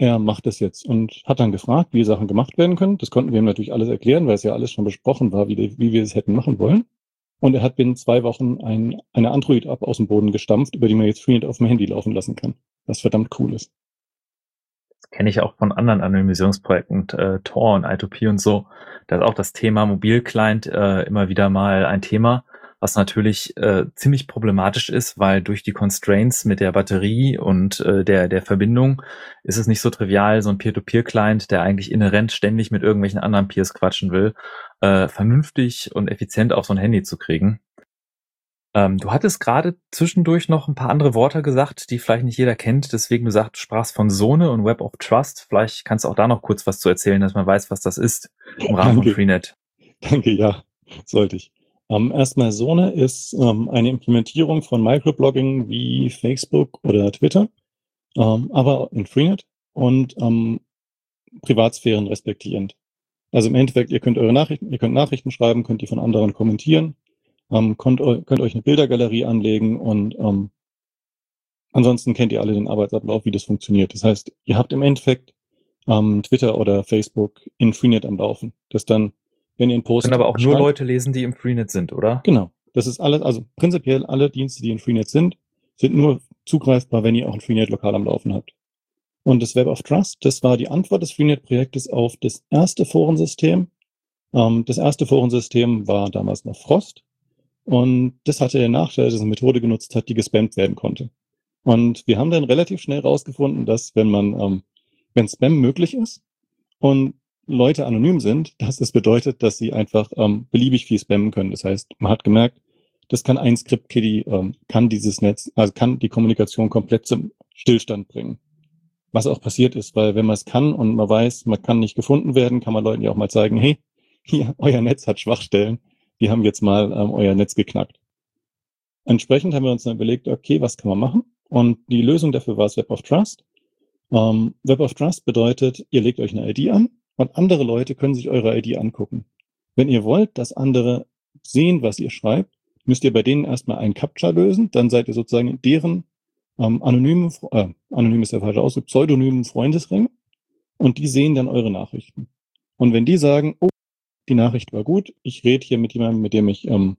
er macht es jetzt und hat dann gefragt, wie Sachen gemacht werden können. Das konnten wir ihm natürlich alles erklären, weil es ja alles schon besprochen war, wie, wie wir es hätten machen wollen. Und er hat binnen zwei Wochen ein, eine Android-App aus dem Boden gestampft, über die man jetzt Freenet auf dem Handy laufen lassen kann. Was verdammt cool ist. Das kenne ich auch von anderen Anonymisierungsprojekten, äh, Tor und I2P und so. Da ist auch das Thema Mobilclient äh, immer wieder mal ein Thema was natürlich äh, ziemlich problematisch ist, weil durch die Constraints mit der Batterie und äh, der, der Verbindung ist es nicht so trivial, so ein Peer-to-Peer-Client, der eigentlich inhärent ständig mit irgendwelchen anderen Peers quatschen will, äh, vernünftig und effizient auf so ein Handy zu kriegen. Ähm, du hattest gerade zwischendurch noch ein paar andere Worte gesagt, die vielleicht nicht jeder kennt. Deswegen du sagst, du sprachst von Zone und Web of Trust. Vielleicht kannst du auch da noch kurz was zu erzählen, dass man weiß, was das ist im Rahmen Danke. von Freenet. Danke, ja, sollte ich. Ähm, erstmal Sone ist ähm, eine Implementierung von Microblogging wie Facebook oder Twitter, ähm, aber in Freenet und ähm, Privatsphären respektierend. Also im Endeffekt, ihr könnt eure Nachrichten, ihr könnt Nachrichten schreiben, könnt die von anderen kommentieren, ähm, könnt, könnt euch eine Bildergalerie anlegen und ähm, ansonsten kennt ihr alle den Arbeitsablauf, wie das funktioniert. Das heißt, ihr habt im Endeffekt Twitter oder Facebook in Freenet am Laufen, das dann wenn ihr einen Post Können aber auch nur schreibt. Leute lesen, die im Freenet sind, oder? Genau. Das ist alles, also prinzipiell alle Dienste, die in Freenet sind, sind nur zugreifbar, wenn ihr auch ein Freenet lokal am Laufen habt. Und das Web of Trust, das war die Antwort des Freenet-Projektes auf das erste Forensystem. Ähm, das erste Forensystem war damals noch Frost. Und das hatte den Nachteil, dass es eine Methode genutzt hat, die gespammt werden konnte. Und wir haben dann relativ schnell rausgefunden, dass wenn man, ähm, wenn Spam möglich ist und Leute anonym sind, dass das bedeutet, dass sie einfach ähm, beliebig viel spammen können. Das heißt, man hat gemerkt, das kann ein Script-Kiddie, ähm, kann dieses Netz, also kann die Kommunikation komplett zum Stillstand bringen. Was auch passiert ist, weil wenn man es kann und man weiß, man kann nicht gefunden werden, kann man Leuten ja auch mal zeigen, hey, hier, euer Netz hat Schwachstellen, wir haben jetzt mal ähm, euer Netz geknackt. Entsprechend haben wir uns dann überlegt, okay, was kann man machen? Und die Lösung dafür war das Web of Trust. Ähm, Web of Trust bedeutet, ihr legt euch eine ID an und andere Leute können sich eure ID angucken. Wenn ihr wollt, dass andere sehen, was ihr schreibt, müsst ihr bei denen erstmal einen Captcha lösen, dann seid ihr sozusagen in deren ähm, anonymen, äh, anonym ist der falsche Ausdruck, pseudonymen Freundesring und die sehen dann eure Nachrichten. Und wenn die sagen, oh, die Nachricht war gut, ich rede hier mit jemandem, mit dem ich, ähm,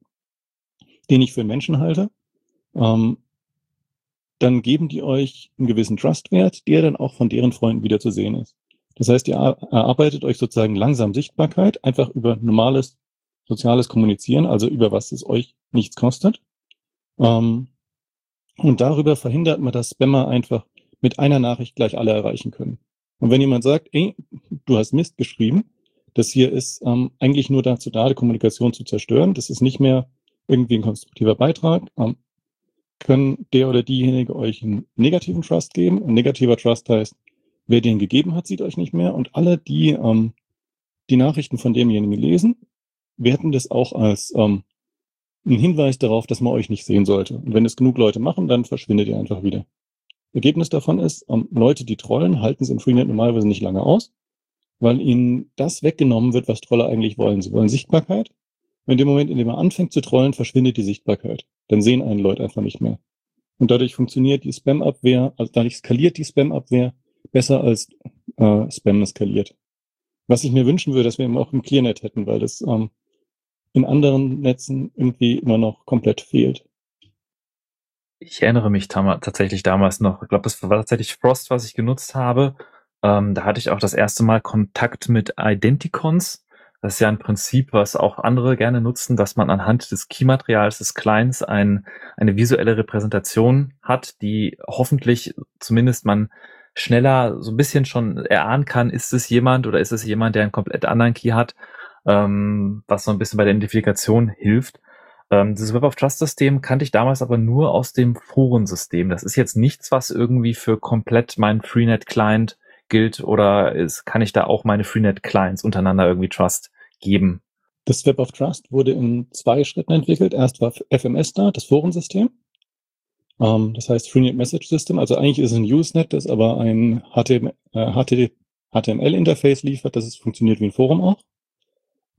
den ich für einen Menschen halte, ähm, dann geben die euch einen gewissen Trustwert, der dann auch von deren Freunden wieder zu sehen ist. Das heißt, ihr erarbeitet euch sozusagen langsam Sichtbarkeit, einfach über normales soziales Kommunizieren, also über was es euch nichts kostet. Ähm, und darüber verhindert man, dass Spammer einfach mit einer Nachricht gleich alle erreichen können. Und wenn jemand sagt, ey, du hast Mist geschrieben, das hier ist ähm, eigentlich nur dazu da, die Kommunikation zu zerstören, das ist nicht mehr irgendwie ein konstruktiver Beitrag, ähm, können der oder diejenige euch einen negativen Trust geben. Ein negativer Trust heißt, Wer den gegeben hat, sieht euch nicht mehr und alle, die ähm, die Nachrichten von demjenigen lesen, werten das auch als ähm, einen Hinweis darauf, dass man euch nicht sehen sollte. Und wenn es genug Leute machen, dann verschwindet ihr einfach wieder. Ergebnis davon ist, ähm, Leute, die trollen, halten es in Freenet normalerweise nicht lange aus, weil ihnen das weggenommen wird, was Troller eigentlich wollen. Sie wollen Sichtbarkeit. Und in dem Moment, in dem man anfängt zu trollen, verschwindet die Sichtbarkeit. Dann sehen einen Leute einfach nicht mehr. Und dadurch funktioniert die Spam-Abwehr, also dadurch skaliert die Spam-Abwehr besser als äh, Spam skaliert. Was ich mir wünschen würde, dass wir eben auch im ClearNet hätten, weil das ähm, in anderen Netzen irgendwie immer noch komplett fehlt. Ich erinnere mich tatsächlich damals noch, ich glaube, das war tatsächlich Frost, was ich genutzt habe. Ähm, da hatte ich auch das erste Mal Kontakt mit Identicons. Das ist ja ein Prinzip, was auch andere gerne nutzen, dass man anhand des Keymaterials des Clients ein, eine visuelle Repräsentation hat, die hoffentlich zumindest man schneller so ein bisschen schon erahnen kann, ist es jemand oder ist es jemand, der einen komplett anderen Key hat, ähm, was so ein bisschen bei der Identifikation hilft. Ähm, dieses Web of Trust System kannte ich damals aber nur aus dem Forensystem. Das ist jetzt nichts, was irgendwie für komplett meinen Freenet Client gilt oder ist, kann ich da auch meine Freenet Clients untereinander irgendwie Trust geben? Das Web of Trust wurde in zwei Schritten entwickelt. Erst war FMS da, das Forensystem. Ähm, das heißt Freenet Message System. Also eigentlich ist es ein Usenet, das aber ein HTML, äh, HTML-Interface liefert, dass es funktioniert wie ein Forum auch.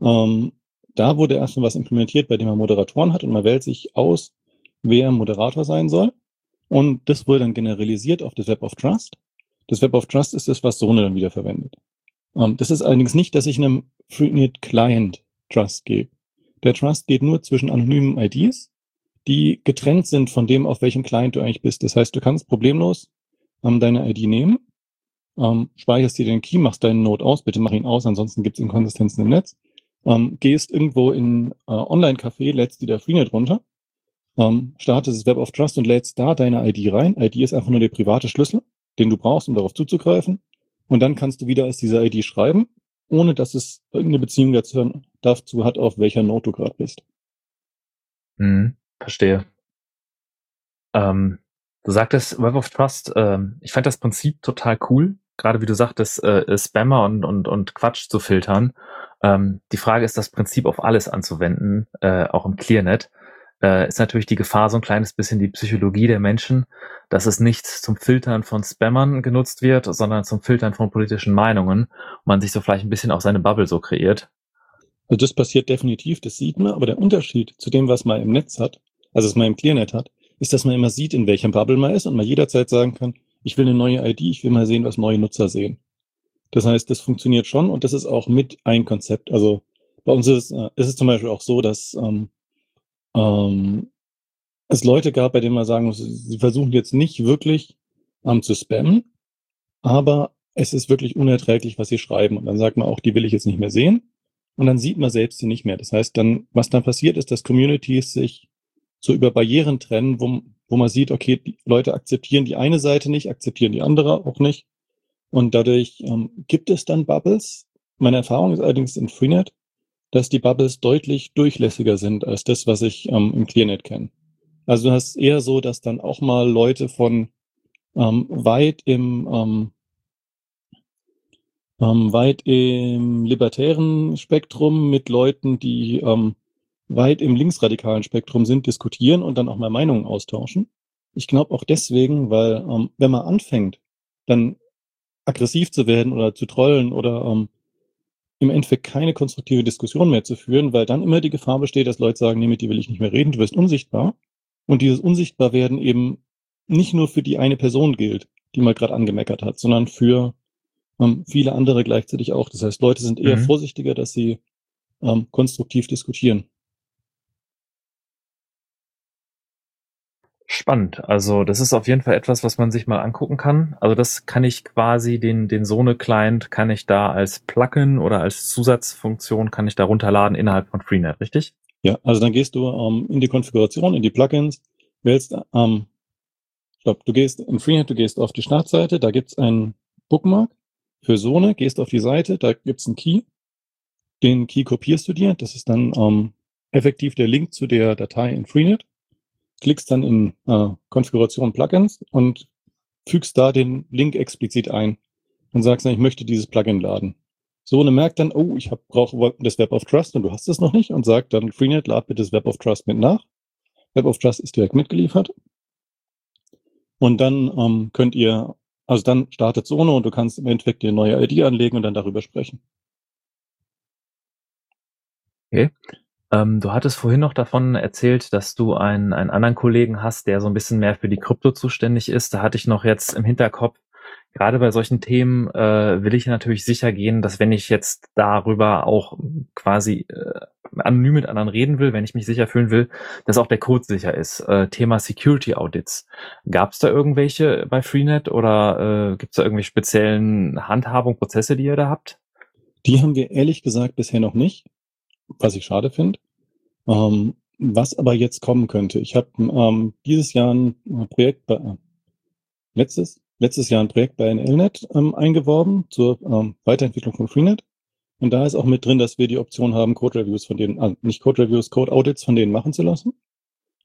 Ähm, da wurde erstmal was implementiert, bei dem man Moderatoren hat und man wählt sich aus, wer Moderator sein soll. Und das wurde dann generalisiert auf das Web of Trust. Das Web of Trust ist das, was Sone dann wieder verwendet. Um, ähm, das ist allerdings nicht, dass ich einem Freenet Client Trust gebe. Der Trust geht nur zwischen anonymen IDs, die getrennt sind von dem, auf welchem Client du eigentlich bist. Das heißt, du kannst problemlos ähm, deine ID nehmen, ähm, speicherst dir den Key, machst deinen Node aus, bitte mach ihn aus, ansonsten gibt es Inkonsistenzen im Netz ähm, gehst irgendwo in äh, Online-Café, lädst dir der Freenet runter, ähm, startest das Web of Trust und lädst da deine ID rein. ID ist einfach nur der private Schlüssel, den du brauchst, um darauf zuzugreifen. Und dann kannst du wieder aus dieser ID schreiben, ohne dass es irgendeine Beziehung dazu, hat, auf welcher Node du gerade bist. Hm, verstehe. Ähm, du sagtest Web of Trust, ähm, ich fand das Prinzip total cool, gerade wie du sagtest, äh, Spammer und, und, und Quatsch zu filtern. Ähm, die Frage ist, das Prinzip auf alles anzuwenden, äh, auch im ClearNet. Äh, ist natürlich die Gefahr so ein kleines bisschen die Psychologie der Menschen, dass es nicht zum Filtern von Spammern genutzt wird, sondern zum Filtern von politischen Meinungen und man sich so vielleicht ein bisschen auch seine Bubble so kreiert. Also das passiert definitiv, das sieht man, aber der Unterschied zu dem, was man im Netz hat, also was man im ClearNet hat, ist, dass man immer sieht, in welchem Bubble man ist und man jederzeit sagen kann, ich will eine neue ID, ich will mal sehen, was neue Nutzer sehen. Das heißt, das funktioniert schon und das ist auch mit ein Konzept. Also bei uns ist, äh, ist es zum Beispiel auch so, dass ähm, ähm, es Leute gab, bei denen man sagen muss, sie versuchen jetzt nicht wirklich ähm, zu spammen, aber es ist wirklich unerträglich, was sie schreiben. Und dann sagt man auch, die will ich jetzt nicht mehr sehen. Und dann sieht man selbst sie nicht mehr. Das heißt, dann, was dann passiert, ist, dass Communities sich so über Barrieren trennen, wo, wo man sieht, okay, die Leute akzeptieren die eine Seite nicht, akzeptieren die andere auch nicht. Und dadurch ähm, gibt es dann Bubbles. Meine Erfahrung ist allerdings in Freenet, dass die Bubbles deutlich durchlässiger sind als das, was ich ähm, im ClearNet kenne. Also du hast eher so, dass dann auch mal Leute von ähm, weit im ähm, ähm, weit im libertären Spektrum mit Leuten, die ähm, weit im linksradikalen Spektrum sind, diskutieren und dann auch mal Meinungen austauschen. Ich glaube auch deswegen, weil ähm, wenn man anfängt, dann aggressiv zu werden oder zu trollen oder ähm, im Endeffekt keine konstruktive Diskussion mehr zu führen, weil dann immer die Gefahr besteht, dass Leute sagen, nee, mit dir will ich nicht mehr reden, du wirst unsichtbar. Und dieses Unsichtbarwerden eben nicht nur für die eine Person gilt, die man gerade angemeckert hat, sondern für ähm, viele andere gleichzeitig auch. Das heißt, Leute sind eher mhm. vorsichtiger, dass sie ähm, konstruktiv diskutieren. Spannend. Also das ist auf jeden Fall etwas, was man sich mal angucken kann. Also das kann ich quasi den den Sone Client kann ich da als Plugin oder als Zusatzfunktion kann ich da runterladen innerhalb von Freenet, richtig? Ja, also dann gehst du ähm, in die Konfiguration, in die Plugins, wählst ähm, stopp, du gehst in Freenet, du gehst auf die Startseite, da gibt's einen Bookmark für Sone, gehst auf die Seite, da gibt's einen Key, den Key kopierst du dir, das ist dann ähm, effektiv der Link zu der Datei in Freenet klickst dann in äh, Konfiguration Plugins und fügst da den Link explizit ein und sagst dann, ich möchte dieses Plugin laden. So, er merkt dann, oh, ich brauche das Web of Trust und du hast es noch nicht und sagt dann, Freenet, lad bitte das Web of Trust mit nach. Web of Trust ist direkt mitgeliefert. Und dann ähm, könnt ihr, also dann startet Sono und du kannst im Endeffekt dir eine neue ID anlegen und dann darüber sprechen. Okay. Ähm, du hattest vorhin noch davon erzählt, dass du einen, einen anderen Kollegen hast, der so ein bisschen mehr für die Krypto zuständig ist. Da hatte ich noch jetzt im Hinterkopf, gerade bei solchen Themen äh, will ich natürlich sicher gehen, dass wenn ich jetzt darüber auch quasi äh, anonym mit anderen reden will, wenn ich mich sicher fühlen will, dass auch der Code sicher ist. Äh, Thema Security Audits. Gab es da irgendwelche bei Freenet oder äh, gibt es da irgendwelche speziellen Handhabung, Prozesse, die ihr da habt? Die haben wir ehrlich gesagt bisher noch nicht, was ich schade finde. Ähm, was aber jetzt kommen könnte. Ich habe ähm, dieses Jahr ein Projekt bei, äh, letztes, letztes Jahr ein Projekt bei NLNet ähm, eingeworben zur ähm, Weiterentwicklung von Freenet. Und da ist auch mit drin, dass wir die Option haben, Code Reviews von denen, also nicht Code Reviews, Code Audits von denen machen zu lassen.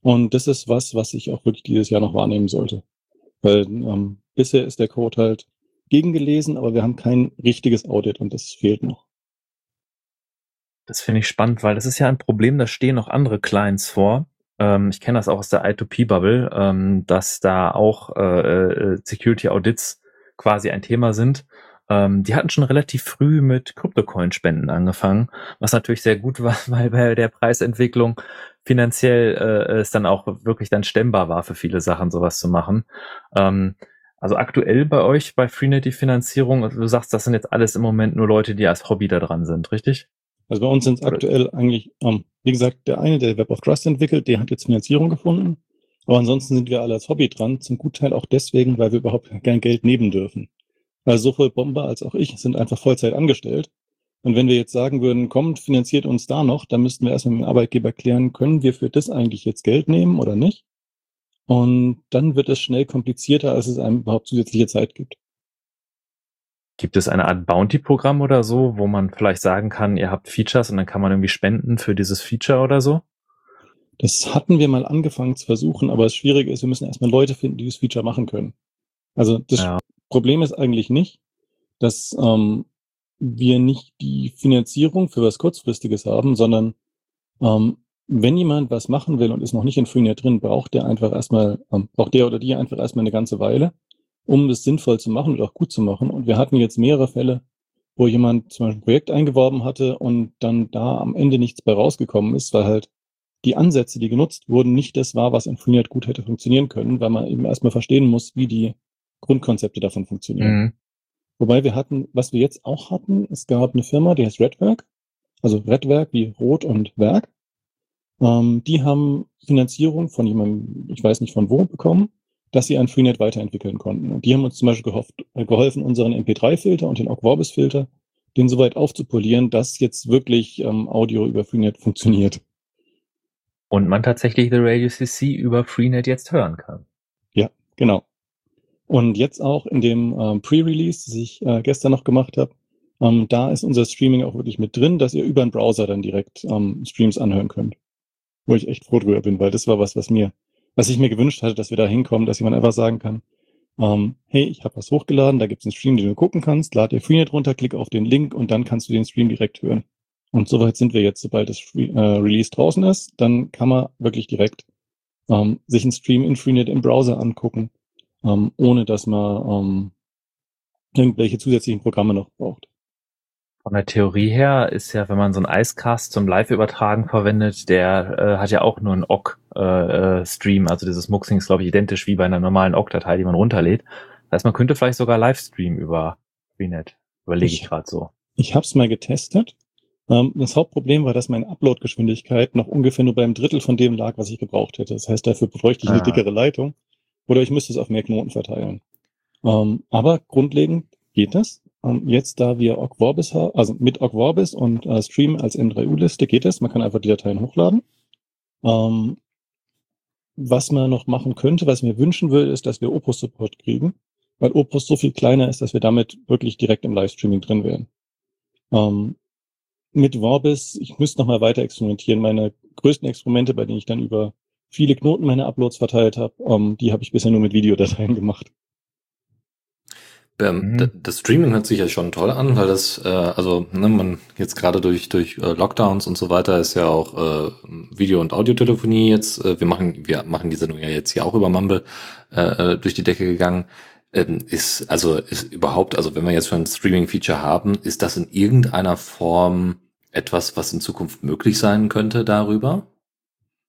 Und das ist was, was ich auch wirklich dieses Jahr noch wahrnehmen sollte. Weil ähm, bisher ist der Code halt gegengelesen, aber wir haben kein richtiges Audit und das fehlt noch. Das finde ich spannend, weil das ist ja ein Problem, da stehen noch andere Clients vor. Ähm, ich kenne das auch aus der I2P-Bubble, ähm, dass da auch äh, äh, Security Audits quasi ein Thema sind. Ähm, die hatten schon relativ früh mit Kryptocoin-Spenden angefangen, was natürlich sehr gut war, weil bei der Preisentwicklung finanziell äh, es dann auch wirklich dann stemmbar war für viele Sachen, sowas zu machen. Ähm, also aktuell bei euch bei Freenet die Finanzierung, also du sagst, das sind jetzt alles im Moment nur Leute, die als Hobby da dran sind, richtig? Also bei uns sind es aktuell eigentlich, ähm, wie gesagt, der eine, der Web of Trust entwickelt, der hat jetzt Finanzierung gefunden. Aber ansonsten sind wir alle als Hobby dran, zum Gutteil auch deswegen, weil wir überhaupt kein Geld nehmen dürfen. Weil sowohl Bomber als auch ich sind einfach Vollzeit angestellt. Und wenn wir jetzt sagen würden, kommt, finanziert uns da noch, dann müssten wir erstmal mit dem Arbeitgeber klären, können wir für das eigentlich jetzt Geld nehmen oder nicht? Und dann wird es schnell komplizierter, als es einem überhaupt zusätzliche Zeit gibt. Gibt es eine Art Bounty-Programm oder so, wo man vielleicht sagen kann, ihr habt Features und dann kann man irgendwie spenden für dieses Feature oder so? Das hatten wir mal angefangen zu versuchen, aber das Schwierige ist, wir müssen erstmal Leute finden, die das Feature machen können. Also das ja. Problem ist eigentlich nicht, dass ähm, wir nicht die Finanzierung für was Kurzfristiges haben, sondern ähm, wenn jemand was machen will und ist noch nicht in Freenet drin, braucht der einfach erstmal, ähm, braucht der oder die einfach erstmal eine ganze Weile, um das sinnvoll zu machen und auch gut zu machen. Und wir hatten jetzt mehrere Fälle, wo jemand zum Beispiel ein Projekt eingeworben hatte und dann da am Ende nichts bei rausgekommen ist, weil halt die Ansätze, die genutzt wurden, nicht das war, was in Freenet gut hätte funktionieren können, weil man eben erstmal verstehen muss, wie die Grundkonzepte davon funktionieren. Mhm. Wobei wir hatten, was wir jetzt auch hatten, es gab eine Firma, die heißt Redwerk, also Redwerk wie Rot und Werk. Ähm, die haben Finanzierung von jemandem, ich weiß nicht von wo, bekommen, dass sie ein Freenet weiterentwickeln konnten. Und die haben uns zum Beispiel gehofft, äh, geholfen, unseren MP3-Filter und den Ogg-Vorbis-Filter, den soweit aufzupolieren, dass jetzt wirklich ähm, Audio über Freenet funktioniert. Und man tatsächlich The Radio CC über Freenet jetzt hören kann. Ja, genau. Und jetzt auch in dem ähm, Pre-Release, das ich äh, gestern noch gemacht habe, ähm, da ist unser Streaming auch wirklich mit drin, dass ihr über den Browser dann direkt ähm, Streams anhören könnt. Wo ich echt froh drüber bin, weil das war was, was mir, was ich mir gewünscht hatte, dass wir da hinkommen, dass jemand einfach sagen kann, ähm, hey, ich habe was hochgeladen, da gibt es einen Stream, den du gucken kannst, lad dir Freenet runter, klick auf den Link und dann kannst du den Stream direkt hören. Und soweit sind wir jetzt, sobald das äh, Release draußen ist, dann kann man wirklich direkt ähm, sich einen Stream in Freenet im Browser angucken ähm, ohne dass man ähm, irgendwelche zusätzlichen Programme noch braucht. Von der Theorie her ist ja, wenn man so einen Icecast zum Live-Übertragen verwendet, der äh, hat ja auch nur einen OGG-Stream, äh, also dieses Muxing ist, glaube ich, identisch wie bei einer normalen OGG-Datei, die man runterlädt. Das heißt, man könnte vielleicht sogar Livestream über Freenet. Überlege ich, ich gerade so. Ich habe es mal getestet. Ähm, das Hauptproblem war, dass meine Upload-Geschwindigkeit noch ungefähr nur beim Drittel von dem lag, was ich gebraucht hätte. Das heißt, dafür bräuchte ich eine ah. dickere Leitung. Oder ich müsste es auf mehr Knoten verteilen. Ähm, aber grundlegend geht das. Ähm, jetzt, da wir Ogvorbis haben, also mit Ogvorbis und äh, Stream als M3U-Liste geht es. Man kann einfach die Dateien hochladen. Ähm, was man noch machen könnte, was ich mir wünschen würde, ist, dass wir Opus-Support kriegen, weil Opus so viel kleiner ist, dass wir damit wirklich direkt im Livestreaming drin wären. Ähm, mit Vorbis, ich müsste noch mal weiter experimentieren. Meine größten Experimente, bei denen ich dann über viele Knoten meine Uploads verteilt habe. Ähm, die habe ich bisher nur mit Videodateien gemacht. Ähm, mhm. Das Streaming hört sich ja schon toll an, weil das, äh, also ne, man jetzt gerade durch durch äh, Lockdowns und so weiter ist ja auch äh, Video- und Audiotelefonie jetzt. Äh, wir machen wir machen die Sendung ja jetzt hier auch über Mumble äh, äh, durch die Decke gegangen. Ähm, ist also ist überhaupt, also wenn wir jetzt schon ein Streaming-Feature haben, ist das in irgendeiner Form etwas, was in Zukunft möglich sein könnte darüber?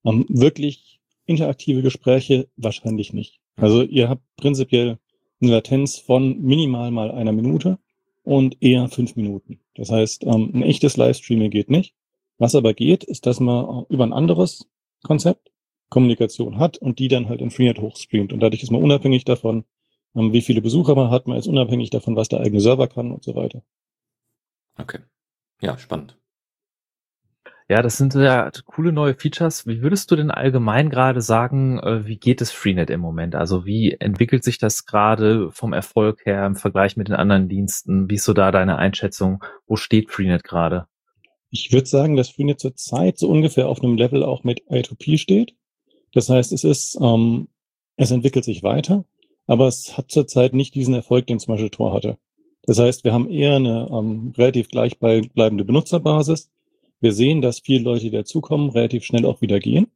Um, ähm, wirklich interaktive Gespräche wahrscheinlich nicht. Also ihr habt prinzipiell eine Latenz von minimal mal einer Minute und eher fünf Minuten. Das heißt, ähm, ein echtes Livestreaming geht nicht. Was aber geht, ist, dass man über ein anderes Konzept Kommunikation hat und die dann halt in Freenet hochstreamt. Und dadurch ist man unabhängig davon, ähm, wie viele Besucher man hat, man ist unabhängig davon, was der eigene Server kann und so weiter. Okay. Ja, spannend. Ja, das sind ja coole neue Features. Wie würdest du denn allgemein gerade sagen, äh, wie geht es Freenet im Moment? Also wie entwickelt sich das gerade vom Erfolg her im Vergleich mit den anderen Diensten? Wie ist so da deine Einschätzung? Wo steht Freenet gerade? Ich würde sagen, dass Freenet zurzeit so ungefähr auf einem Level auch mit I2P steht. Das heißt, es ist, ähm, es entwickelt sich weiter, aber es hat zurzeit nicht diesen Erfolg, den zum Beispiel Tor hatte. Das heißt, wir haben eher eine ähm, relativ gleichbleibende Benutzerbasis wir sehen, dass viele Leute, die dazukommen, relativ schnell auch wieder gehen.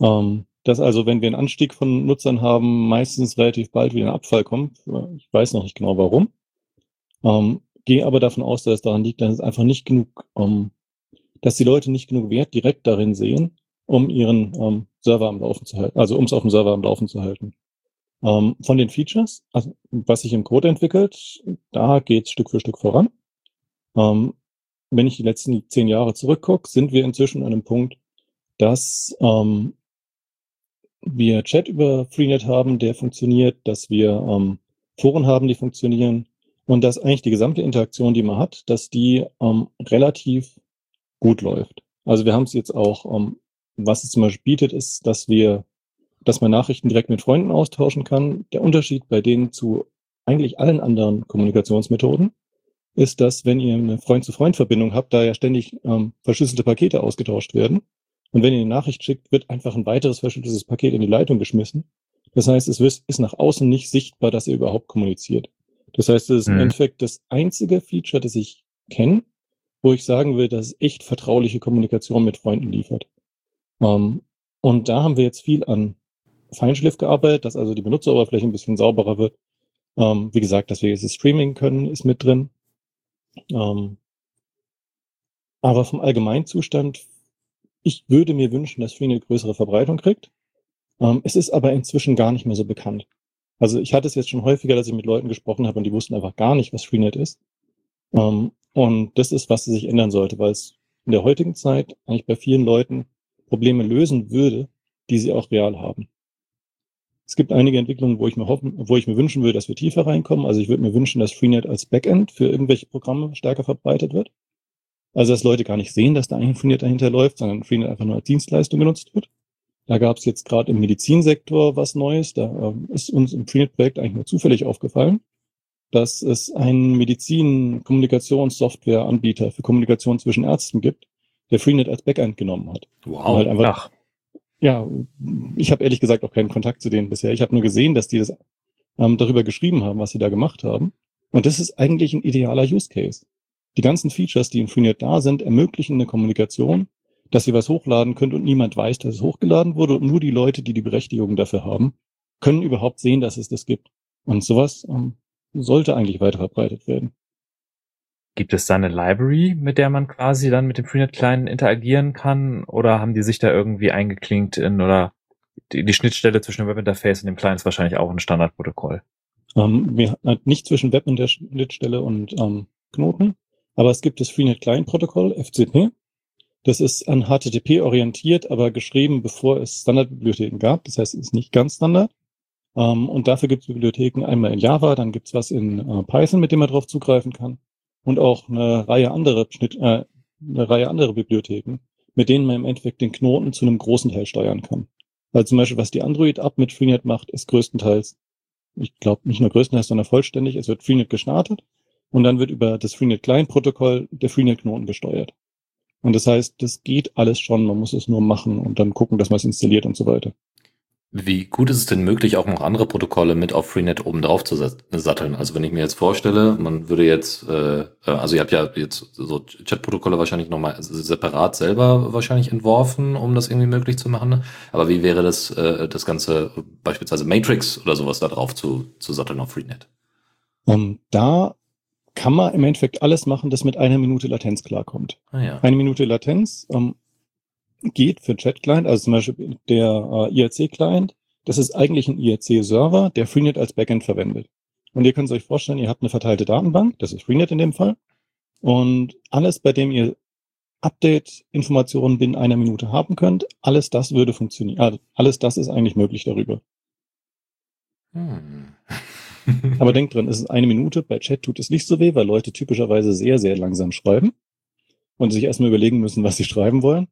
Ähm, dass also, wenn wir einen Anstieg von Nutzern haben, meistens relativ bald wieder ein Abfall kommt. Ich weiß noch nicht genau warum. Ähm, gehe aber davon aus, dass es daran liegt, dass es einfach nicht genug, ähm, dass die Leute nicht genug Wert direkt darin sehen, um ihren ähm, Server am Laufen zu halten, also um es auf dem Server am Laufen zu halten. Ähm, von den Features, also was sich im Code entwickelt, da geht es Stück für Stück voran. Ähm, wenn ich die letzten zehn Jahre zurückgucke, sind wir inzwischen an einem Punkt, dass ähm, wir Chat über Freenet haben, der funktioniert, dass wir ähm, Foren haben, die funktionieren und dass eigentlich die gesamte Interaktion, die man hat, dass die ähm, relativ gut läuft. Also wir haben es jetzt auch, ähm, was es zum Beispiel bietet, ist, dass wir, dass man Nachrichten direkt mit Freunden austauschen kann. Der Unterschied bei denen zu eigentlich allen anderen Kommunikationsmethoden ist, dass wenn ihr eine Freund-zu-Freund-Verbindung habt, da ja ständig ähm, verschlüsselte Pakete ausgetauscht werden. Und wenn ihr eine Nachricht schickt, wird einfach ein weiteres verschlüsseltes Paket in die Leitung geschmissen. Das heißt, es ist nach außen nicht sichtbar, dass ihr überhaupt kommuniziert. Das heißt, es ist mhm. im Endeffekt das einzige Feature, das ich kenne, wo ich sagen will, dass es echt vertrauliche Kommunikation mit Freunden liefert. Ähm, und da haben wir jetzt viel an Feinschliff gearbeitet, dass also die Benutzeroberfläche ein bisschen sauberer wird. Ähm, wie gesagt, dass wir jetzt Streaming können, ist mit drin. Ähm, aber vom Allgemeinzustand, ich würde mir wünschen, dass Freenet größere Verbreitung kriegt. Ähm, es ist aber inzwischen gar nicht mehr so bekannt. Also ich hatte es jetzt schon häufiger, dass ich mit Leuten gesprochen habe und die wussten einfach gar nicht, was Freenet ist. Ähm, und das ist, was sich ändern sollte, weil es in der heutigen Zeit eigentlich bei vielen Leuten Probleme lösen würde, die sie auch real haben. Es gibt einige Entwicklungen, wo ich mir hoffen, wo ich mir wünschen würde, dass wir tiefer reinkommen. Also ich würde mir wünschen, dass Freenet als Backend für irgendwelche Programme stärker verbreitet wird. Also dass Leute gar nicht sehen, dass da eigentlich Freenet dahinter läuft, sondern Freenet einfach nur als Dienstleistung genutzt wird. Da gab es jetzt gerade im Medizinsektor was Neues. Da ähm, ist uns im Freenet-Projekt eigentlich nur zufällig aufgefallen, dass es einen Medizin-Kommunikationssoftware-Anbieter für Kommunikation zwischen Ärzten gibt, der Freenet als Backend genommen hat. Wow. Halt einfach, ja, ich habe ehrlich gesagt auch keinen Kontakt zu denen bisher. Ich habe nur gesehen, dass die das ähm, darüber geschrieben haben, was sie da gemacht haben. Und das ist eigentlich ein idealer Use Case. Die ganzen Features, die in Freenet da sind, ermöglichen eine Kommunikation, dass ihr was hochladen könnt und niemand weiß, dass es hochgeladen wurde und nur die Leute, die die Berechtigung dafür haben, können überhaupt sehen, dass es das gibt. Und sowas ähm, sollte eigentlich weiter verbreitet werden. Gibt es da eine Library, mit der man quasi dann mit dem Freenet-Client interagieren kann? Oder haben die sich da irgendwie eingeklinkt in oder die, die Schnittstelle zwischen dem Webinterface und dem Client ist wahrscheinlich auch ein Standardprotokoll? Ähm, wir, nicht zwischen Web und der Schnittstelle und ähm, Knoten, aber es gibt das Freenet Client Protokoll, FCP. Das ist an HTTP orientiert, aber geschrieben, bevor es Standardbibliotheken gab. Das heißt, es ist nicht ganz Standard. Ähm, und dafür gibt es Bibliotheken einmal in Java, dann gibt es was in äh, Python, mit dem man darauf zugreifen kann und auch eine Reihe andere Schnitt, äh, eine Reihe andere Bibliotheken, mit denen man im Endeffekt den Knoten zu einem großen Teil steuern kann. Weil zum Beispiel, was die Android-App mit Freenet macht, ist größtenteils, ich glaube nicht nur größtenteils, sondern vollständig, es wird Freenet gestartet und dann wird über das Freenet Client-Protokoll der Freenet-Knoten gesteuert. Und das heißt, das geht alles schon, man muss es nur machen und dann gucken, dass man es installiert und so weiter. Wie gut ist es denn möglich, auch noch andere Protokolle mit auf Freenet oben drauf zu satteln? Also wenn ich mir jetzt vorstelle, man würde jetzt, äh, äh, also ihr habt ja jetzt so Chat-Protokolle wahrscheinlich nochmal separat selber wahrscheinlich entworfen, um das irgendwie möglich zu machen. Aber wie wäre das, äh, das Ganze beispielsweise Matrix oder sowas da drauf zu, zu satteln auf Freenet? Um, da kann man im Endeffekt alles machen, das mit einer Minute Latenz klarkommt. Ah, ja. Eine Minute Latenz, um, ähm, geht für Chat-Client, also zum Beispiel der äh, IRC-Client, das ist eigentlich ein IRC-Server, der Freenet als Backend verwendet. Und ihr könnt euch vorstellen, ihr habt eine verteilte Datenbank, das ist Freenet in dem Fall. Und alles, bei dem ihr Update-Informationen binnen einer Minute haben könnt, alles das würde funktionieren. Also alles das ist eigentlich möglich darüber. Hm. Aber denkt dran, es ist eine Minute. Bei Chat tut es nicht so weh, weil Leute typischerweise sehr, sehr langsam schreiben und sich erstmal überlegen müssen, was sie schreiben wollen.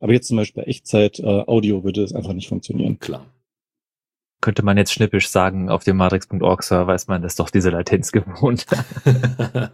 Aber jetzt zum Beispiel bei Echtzeit-Audio äh, würde es einfach nicht funktionieren. Klar. Könnte man jetzt schnippisch sagen, auf dem Matrix.org-Server ist man das doch diese Latenz gewohnt.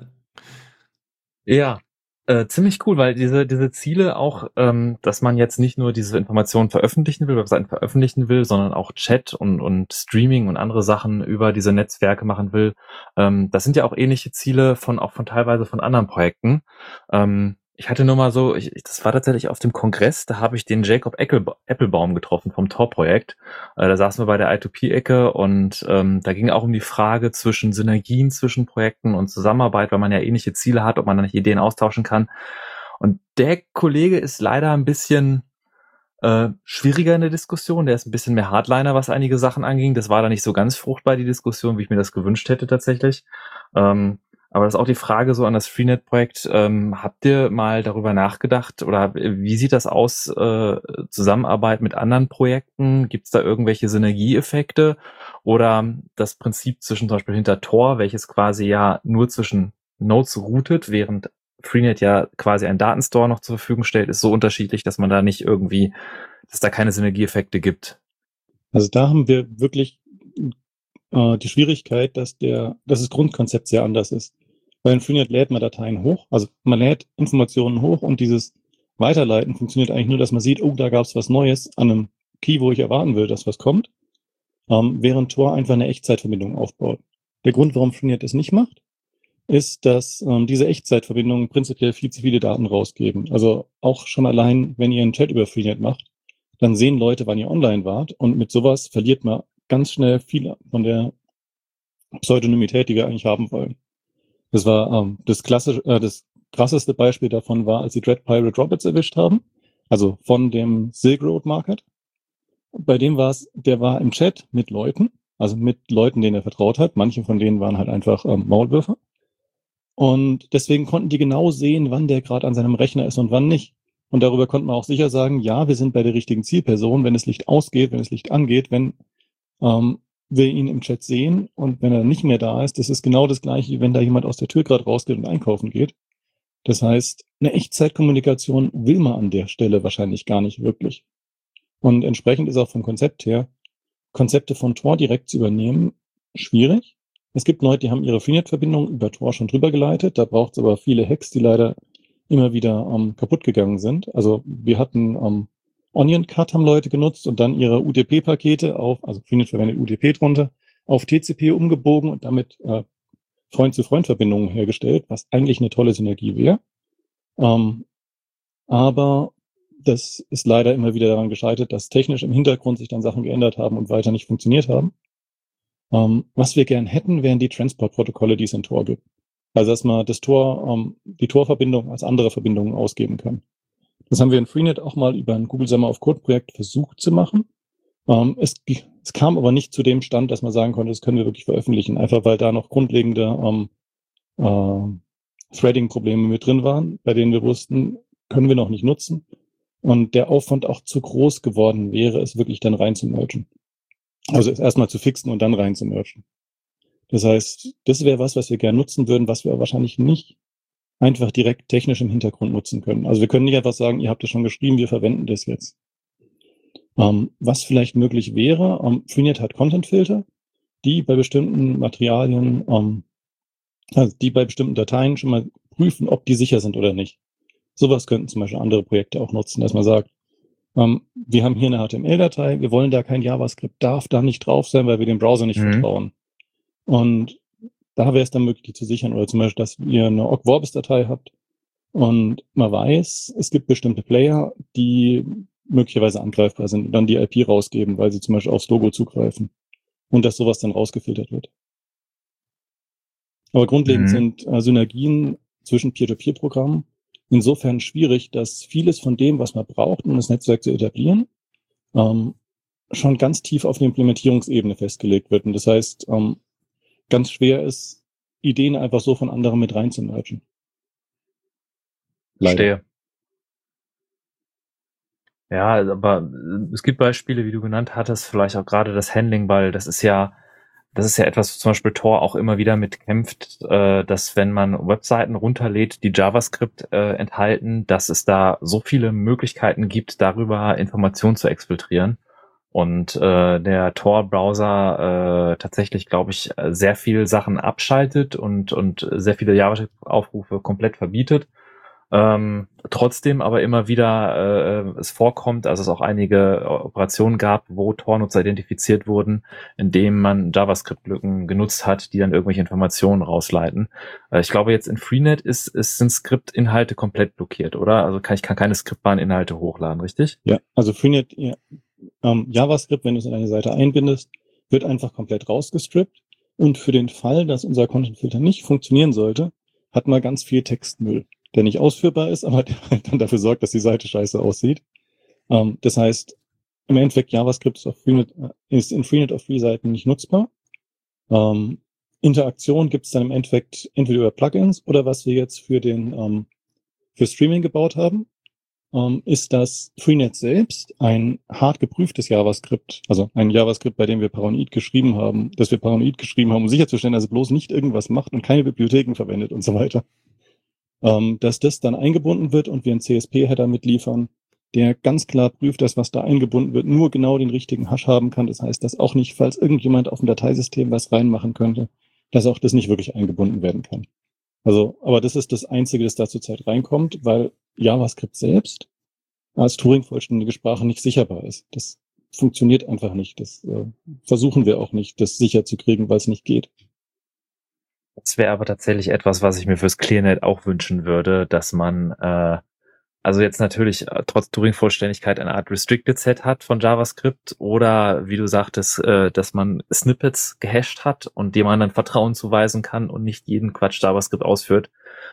ja, äh, ziemlich cool, weil diese, diese Ziele auch, ähm, dass man jetzt nicht nur diese Informationen veröffentlichen will, Webseiten veröffentlichen will, sondern auch Chat und, und Streaming und andere Sachen über diese Netzwerke machen will. Ähm, das sind ja auch ähnliche Ziele von, auch von teilweise von anderen Projekten. Ähm, ich hatte nur mal so, ich, das war tatsächlich auf dem Kongress, da habe ich den Jacob Applebaum getroffen vom Tor-Projekt. Äh, da saßen wir bei der I2P-Ecke und ähm, da ging auch um die Frage zwischen Synergien zwischen Projekten und Zusammenarbeit, weil man ja ähnliche Ziele hat, ob man dann nicht Ideen austauschen kann. Und der Kollege ist leider ein bisschen äh, schwieriger in der Diskussion. Der ist ein bisschen mehr Hardliner, was einige Sachen anging. Das war da nicht so ganz fruchtbar, die Diskussion, wie ich mir das gewünscht hätte tatsächlich. Ähm, aber das ist auch die Frage so an das Freenet-Projekt. Ähm, habt ihr mal darüber nachgedacht oder wie sieht das aus, äh, Zusammenarbeit mit anderen Projekten? Gibt es da irgendwelche Synergieeffekte? Oder das Prinzip zwischen zum Beispiel hinter Tor, welches quasi ja nur zwischen Nodes routet, während Freenet ja quasi einen Datenstore noch zur Verfügung stellt, ist so unterschiedlich, dass man da nicht irgendwie, dass da keine Synergieeffekte gibt. Also da haben wir wirklich äh, die Schwierigkeit, dass der, dass das Grundkonzept sehr anders ist. Bei Freenet lädt man Dateien hoch, also man lädt Informationen hoch und dieses Weiterleiten funktioniert eigentlich nur, dass man sieht, oh, da gab es was Neues an einem Key, wo ich erwarten will, dass was kommt, ähm, während Tor einfach eine Echtzeitverbindung aufbaut. Der Grund, warum Freenet das nicht macht, ist, dass ähm, diese Echtzeitverbindungen prinzipiell viel zu viele Daten rausgeben. Also auch schon allein, wenn ihr einen Chat über Freenet macht, dann sehen Leute, wann ihr online wart und mit sowas verliert man ganz schnell viel von der Pseudonymität, die wir eigentlich haben wollen. Das war ähm, das klassische, äh, das krasseste Beispiel davon war, als sie Dread Pirate Roberts erwischt haben, also von dem Silk Road Market. Bei dem war es, der war im Chat mit Leuten, also mit Leuten, denen er vertraut hat. Manche von denen waren halt einfach ähm, Maulwürfe. Und deswegen konnten die genau sehen, wann der gerade an seinem Rechner ist und wann nicht. Und darüber konnten wir auch sicher sagen, ja, wir sind bei der richtigen Zielperson, wenn das Licht ausgeht, wenn das Licht angeht, wenn ähm, wir ihn im Chat sehen und wenn er nicht mehr da ist, das ist genau das gleiche, wenn da jemand aus der Tür gerade rausgeht und einkaufen geht. Das heißt, eine Echtzeitkommunikation will man an der Stelle wahrscheinlich gar nicht wirklich. Und entsprechend ist auch vom Konzept her, Konzepte von Tor direkt zu übernehmen, schwierig. Es gibt Leute, die haben ihre Freenet-Verbindung über Tor schon drüber geleitet. Da braucht es aber viele Hacks, die leider immer wieder ähm, kaputt gegangen sind. Also wir hatten ähm, Onion Cut haben Leute genutzt und dann ihre UDP-Pakete auf, also Freenet verwendet UDP drunter, auf TCP umgebogen und damit äh, Freund-zu-Freund-Verbindungen hergestellt, was eigentlich eine tolle Synergie wäre. Ähm, aber das ist leider immer wieder daran gescheitert, dass technisch im Hintergrund sich dann Sachen geändert haben und weiter nicht funktioniert haben. Ähm, was wir gern hätten, wären die Transport-Protokolle, die es in Tor gibt. Also dass man das Tor, ähm, die Tor-Verbindung als andere Verbindungen ausgeben kann. Das haben wir in Freenet auch mal über ein Google Summer of Code Projekt versucht zu machen. Ähm, es, es, kam aber nicht zu dem Stand, dass man sagen konnte, das können wir wirklich veröffentlichen, einfach weil da noch grundlegende ähm, äh, Threading-Probleme mit drin waren, bei denen wir wussten, können wir noch nicht nutzen. Und der Aufwand auch zu groß geworden wäre, es wirklich dann rein zu mergen. Also es erstmal zu fixen und dann rein zu mergen. Das heißt, das wäre was, was wir gerne nutzen würden, was wir wahrscheinlich nicht einfach direkt technisch im Hintergrund nutzen können. Also wir können nicht einfach sagen, ihr habt es schon geschrieben, wir verwenden das jetzt. Ähm, was vielleicht möglich wäre, ähm, Freenet hat Content-Filter, die bei bestimmten Materialien, ähm, also die bei bestimmten Dateien schon mal prüfen, ob die sicher sind oder nicht. Sowas könnten zum Beispiel andere Projekte auch nutzen, dass man sagt, ähm, wir haben hier eine HTML-Datei, wir wollen da kein JavaScript, darf da nicht drauf sein, weil wir dem Browser nicht mhm. vertrauen. Und da wäre es dann möglich, zu sichern. Oder zum Beispiel, dass ihr eine Ogg-Vorbis-Datei habt und man weiß, es gibt bestimmte Player, die möglicherweise angreifbar sind und dann die IP rausgeben, weil sie zum Beispiel aufs Logo zugreifen. Und dass sowas dann rausgefiltert wird. Aber grundlegend mhm. sind äh, Synergien zwischen Peer-to-Peer-Programmen insofern schwierig, dass vieles von dem, was man braucht, um das Netzwerk zu etablieren, ähm, schon ganz tief auf der Implementierungsebene festgelegt wird. Und das heißt, ähm, ganz schwer ist, Ideen einfach so von anderen mit reinzumergen. Verstehe. Ja, aber es gibt Beispiele, wie du genannt hattest, vielleicht auch gerade das Handling, weil das ist ja, das ist ja etwas, zum Beispiel Tor auch immer wieder mitkämpft, äh, dass wenn man Webseiten runterlädt, die JavaScript äh, enthalten, dass es da so viele Möglichkeiten gibt, darüber Informationen zu exfiltrieren. Und äh, der Tor-Browser äh, tatsächlich, glaube ich, sehr viel Sachen abschaltet und, und sehr viele JavaScript-Aufrufe komplett verbietet ähm, trotzdem aber immer wieder äh, es vorkommt, also es auch einige Operationen gab, wo Tor-Nutzer identifiziert wurden, indem man JavaScript-Lücken genutzt hat, die dann irgendwelche Informationen rausleiten. Äh, ich glaube, jetzt in Freenet ist, ist, sind Skript-Inhalte komplett blockiert, oder? Also kann ich kann keine skriptbaren Inhalte hochladen, richtig? Ja, also Freenet, ja, ähm, JavaScript, wenn du es in eine Seite einbindest, wird einfach komplett rausgestrippt. Und für den Fall, dass unser Content-Filter nicht funktionieren sollte, hat man ganz viel Textmüll der nicht ausführbar ist, aber der halt dann dafür sorgt, dass die Seite scheiße aussieht. Ähm, das heißt, im Endeffekt JavaScript ist, Freenet, äh, ist in Freenet auf Free-Seiten nicht nutzbar. Ähm, Interaktion gibt es dann im Endeffekt entweder über Plugins oder was wir jetzt für den ähm, für Streaming gebaut haben, ähm, ist, dass Freenet selbst ein hart geprüftes JavaScript, also ein JavaScript, bei dem wir Paranoid geschrieben haben, dass wir Paranoid geschrieben haben, um sicherzustellen, dass es bloß nicht irgendwas macht und keine Bibliotheken verwendet und so weiter ähm, dass das dann eingebunden wird und wir einen CSP-Header mitliefern, der ganz klar prüft, dass was da eingebunden wird, nur genau den richtigen Hash haben kann. Das heißt, dass auch nicht, falls irgendjemand auf dem Dateisystem was reinmachen könnte, dass auch das nicht wirklich eingebunden werden kann. Also, aber das ist das Einzige, das da zurzeit reinkommt, weil JavaScript selbst als Turing-vollständige Sprache nicht sicherbar ist. Das funktioniert einfach nicht. Das äh, versuchen wir auch nicht, das sicher zu kriegen, weil es nicht geht. Das wäre aber tatsächlich etwas, was ich mir fürs ClearNet auch wünschen würde, dass man äh, also jetzt natürlich äh, trotz Turing-Vollständigkeit eine Art Restricted Set hat von JavaScript oder wie du sagtest, äh, dass man Snippets gehasht hat und dem man dann Vertrauen zuweisen kann und nicht jeden Quatsch JavaScript ausführt.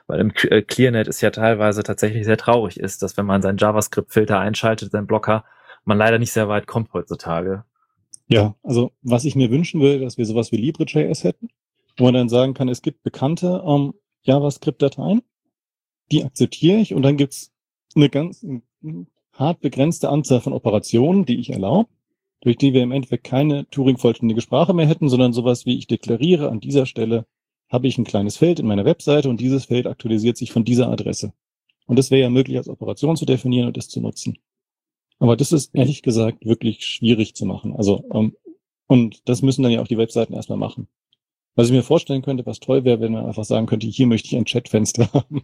Weil im äh, ClearNet ist ja teilweise tatsächlich sehr traurig ist, dass wenn man seinen JavaScript-Filter einschaltet, seinen Blocker, man leider nicht sehr weit kommt heutzutage. Ja, also was ich mir wünschen würde, dass wir sowas wie LibreJS hätten wo man dann sagen kann, es gibt bekannte ähm, JavaScript-Dateien, die akzeptiere ich und dann gibt's eine ganz hart begrenzte Anzahl von Operationen, die ich erlaube, durch die wir im Endeffekt keine Turing-vollständige Sprache mehr hätten, sondern sowas wie ich deklariere, an dieser Stelle habe ich ein kleines Feld in meiner Webseite und dieses Feld aktualisiert sich von dieser Adresse. Und das wäre ja möglich als Operation zu definieren und das zu nutzen. Aber das ist ehrlich gesagt wirklich schwierig zu machen. Also, ähm, und das müssen dann ja auch die Webseiten erstmal machen. Was ich mir vorstellen könnte, was toll wäre, wenn man einfach sagen könnte, hier möchte ich ein Chatfenster haben.